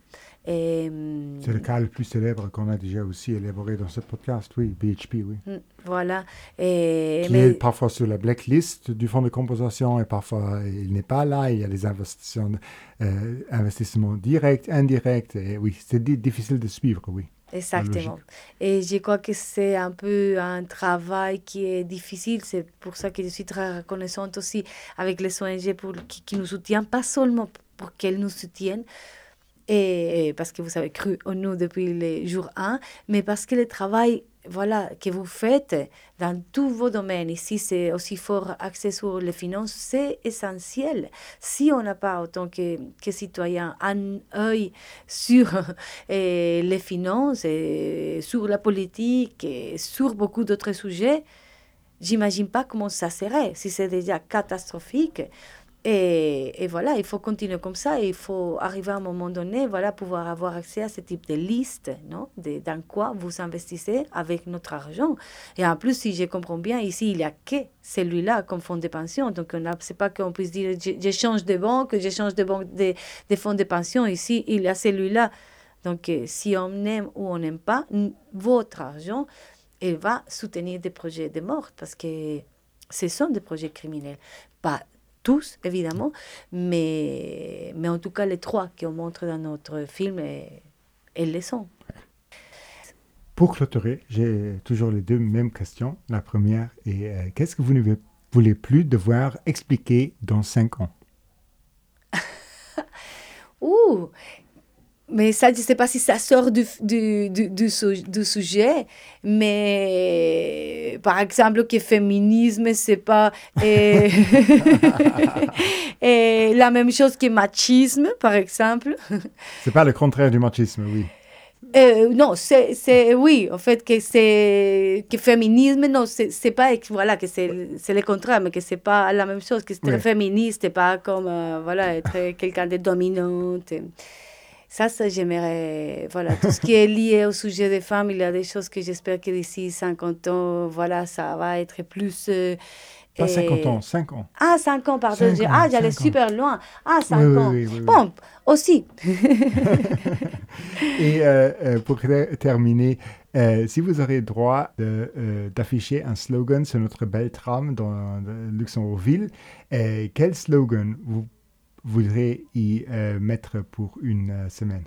Mm, C'est le cas le plus célèbre qu'on a déjà aussi élaboré dans ce podcast, oui, BHP, oui. Mm, voilà. Et, qui est parfois sur la blacklist du fonds de compensation et parfois il n'est pas là. Il y a des investissements, euh, investissements directs, indirects. Et oui, c'est difficile de suivre, oui. Exactement. Et je crois que c'est un peu un travail qui est difficile. C'est pour ça que je suis très reconnaissante aussi avec les ONG pour, qui, qui nous soutiennent, pas seulement pour qu'elles nous soutiennent, et parce que vous avez cru en nous depuis le jour 1, mais parce que le travail voilà, que vous faites dans tous vos domaines, ici c'est aussi fort axé sur les finances, c'est essentiel. Si on n'a pas, autant que, que citoyen, un œil sur <laughs> les finances, et sur la politique, et sur beaucoup d'autres sujets, j'imagine pas comment ça serait. Si c'est déjà catastrophique, et, et, voilà, il faut continuer comme ça. Il faut arriver à un moment donné, voilà, pouvoir avoir accès à ce type de liste, non de, Dans quoi vous investissez avec notre argent. Et en plus, si je comprends bien, ici, il n'y a que celui-là comme fonds de pension. Donc, ce n'est pas qu'on puisse dire, je, change de banque, je change de banque de, de fonds de pension. Ici, il y a celui-là. Donc, euh, si on aime ou on n'aime pas, votre argent, il va soutenir des projets de mort parce que ce sont des projets criminels. Pas tous, évidemment, mais, mais en tout cas, les trois qu'on montre dans notre film, elles le sont. Pour clôturer, j'ai toujours les deux mêmes questions. La première est euh, qu'est-ce que vous ne voulez plus devoir expliquer dans cinq ans? <laughs> Ouh, mais ça, je ne sais pas si ça sort du, du, du, du, du sujet, mais par exemple, que féminisme, c'est pas et, <laughs> et la même chose que machisme, par exemple. C'est pas le contraire du machisme, oui. Euh, non, c'est oui, en fait, que c'est que féminisme, non, c'est pas, voilà, que c'est le contraire, mais que c'est pas la même chose, que c'est très féministe, pas comme, euh, voilà, être quelqu'un de dominante. Ça, ça j'aimerais, voilà, tout ce qui est lié au sujet des femmes, il y a des choses que j'espère que d'ici 50 ans, voilà, ça va être plus... Euh, pas 50 ans, 5 ans. Ah, 5 ans, pardon. ah, j'allais super loin. Ah, 5 ans. bon, aussi. <laughs> Et euh, euh, pour terminer, si vous aurez droit d'afficher un slogan sur notre belle tram dans Luxembourgville, quel slogan vous voudrais y euh, mettre pour une euh, semaine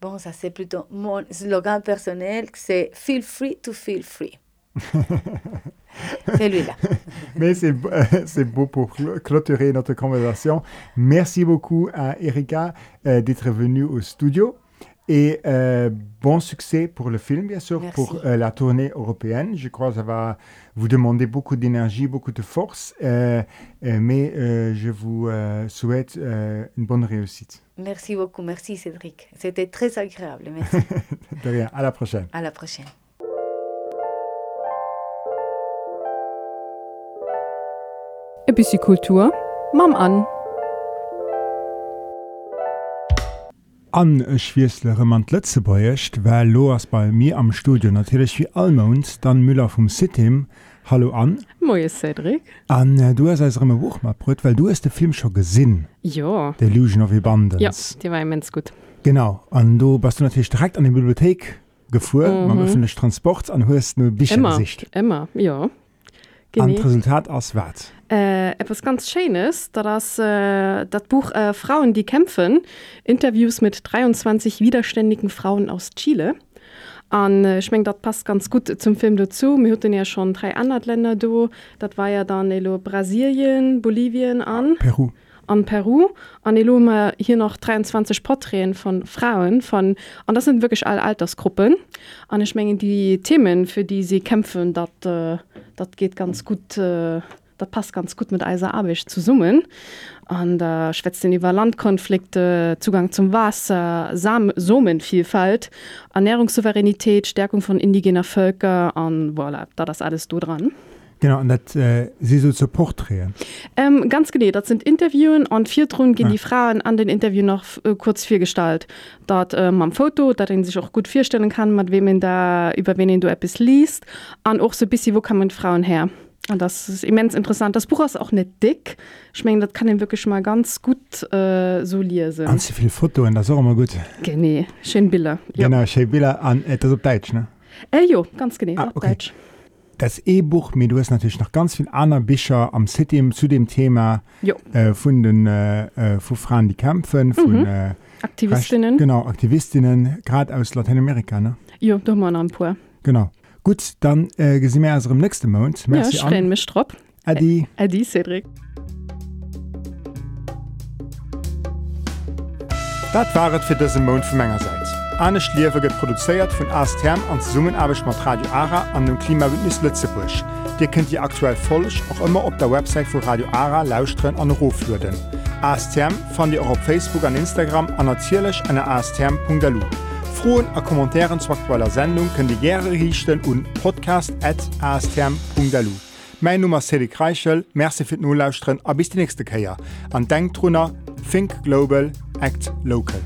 Bon, ça c'est plutôt mon slogan personnel, c'est Feel free to feel free. <laughs> c'est lui-là. Mais c'est, c'est beau pour clôturer notre conversation. Merci beaucoup à Erika euh, d'être venue au studio. Et euh, bon succès pour le film, bien sûr, pour euh, la tournée européenne. Je crois que ça va vous demander beaucoup d'énergie, beaucoup de force, euh, mais je vous souhaite une bonne réussite. Merci beaucoup, merci Cédric. C'était très agréable, merci. <laughs> de rien, à la prochaine. À la prochaine. Et puis Kultur, Mam an. An Schwieslere man letze beiecht, well lo ass bei mir am Studio natürlich wie Almount, dann Müller vum Sitim. Hallo an. Moie Cedric. An äh, du as remme Wuch mat brut, weil du hast de Film schon gesinn. Ja. De Illusion of Band ja, Di war immens gut. Genau. An du bist du natürlich direkt an die Bibliothek gefu mhm. man öffentlich Transport an hust nur Sicht immer ja An Resultat aus wat. Äh, etwas ganz Schönes, da das äh, das Buch äh, Frauen, die kämpfen, Interviews mit 23 widerständigen Frauen aus Chile. Und äh, ich mein, das passt ganz gut zum Film dazu. Wir hatten ja schon drei andere Länder da. Das war ja dann Elo, Brasilien, Bolivien an. Peru. An Peru. An Elome hier noch 23 Porträten von Frauen von und das sind wirklich alle Altersgruppen. An ich mengen die Themen für die sie kämpfen dat äh, geht ganz gut äh, dat passt ganz gut mit Eiser Abisch zu summen an äh, schwätzt den über Landkonflikte Zugang zum Wasser Sam Somenvielfalt Ernährungssouveränität Stärkung von indigener Völker an voilà, da das alles du dran. Genau und dat äh, sie so zu porträtieren. Ähm, ganz genau, das sind Interviewen und vier Runden gehen ja. die Frauen an den Interview noch äh, kurz vier Gestalt. Dort ähm, am Foto, da den sich auch gut vorstellen kann, mit wem man da über wen du etwas liest, und auch so ein bisschen, wo man Frauen her. Und das ist immens interessant. Das Buch ist auch nicht dick. Ich meine, das kann ihn wirklich mal ganz gut äh, so lesen. Ganz viel Foto und das ist auch immer gut. Genau, schön Bilder. Genau, schön Bilder. Und äh, das ist auf Deutsch, ne? Äh, jo, ganz genau, ah, auf okay. Deutsch das E-Buch mir du hast natürlich noch ganz viel andere Bücher am City zu dem Thema äh, von den äh, äh, von Frauen die kämpfen von mhm. äh, Aktivistinnen. Recht, genau Aktivistinnen gerade aus Lateinamerika ne? Jo, pur. genau. Gut dann äh, gesehen wir also im nächsten Monat. Ja, mich Adi. Adi Cedric. Das waret für diesen Mond von meiner Seite Anne Schliewe get produzéiert vun Astherm an Summenarbeg mat Radio Ara an dem Klimawindnis Lützebusch. Dir kennt ihr aktuell folech auch immer op der Website vu Radio Ara lausren an Rofluden. ASTM fan Di auch op Facebook an Instagram an erzielech an astherm.galu. Froen a Kommentaren zu aktueller Sendung können die Jre richten un podcast@astherm.galu. Mein Nummer Sedi Kreichel, Merczi fir Nolauusren a bis die nächste Käier. An Denktrunner, Think Global, Act Local.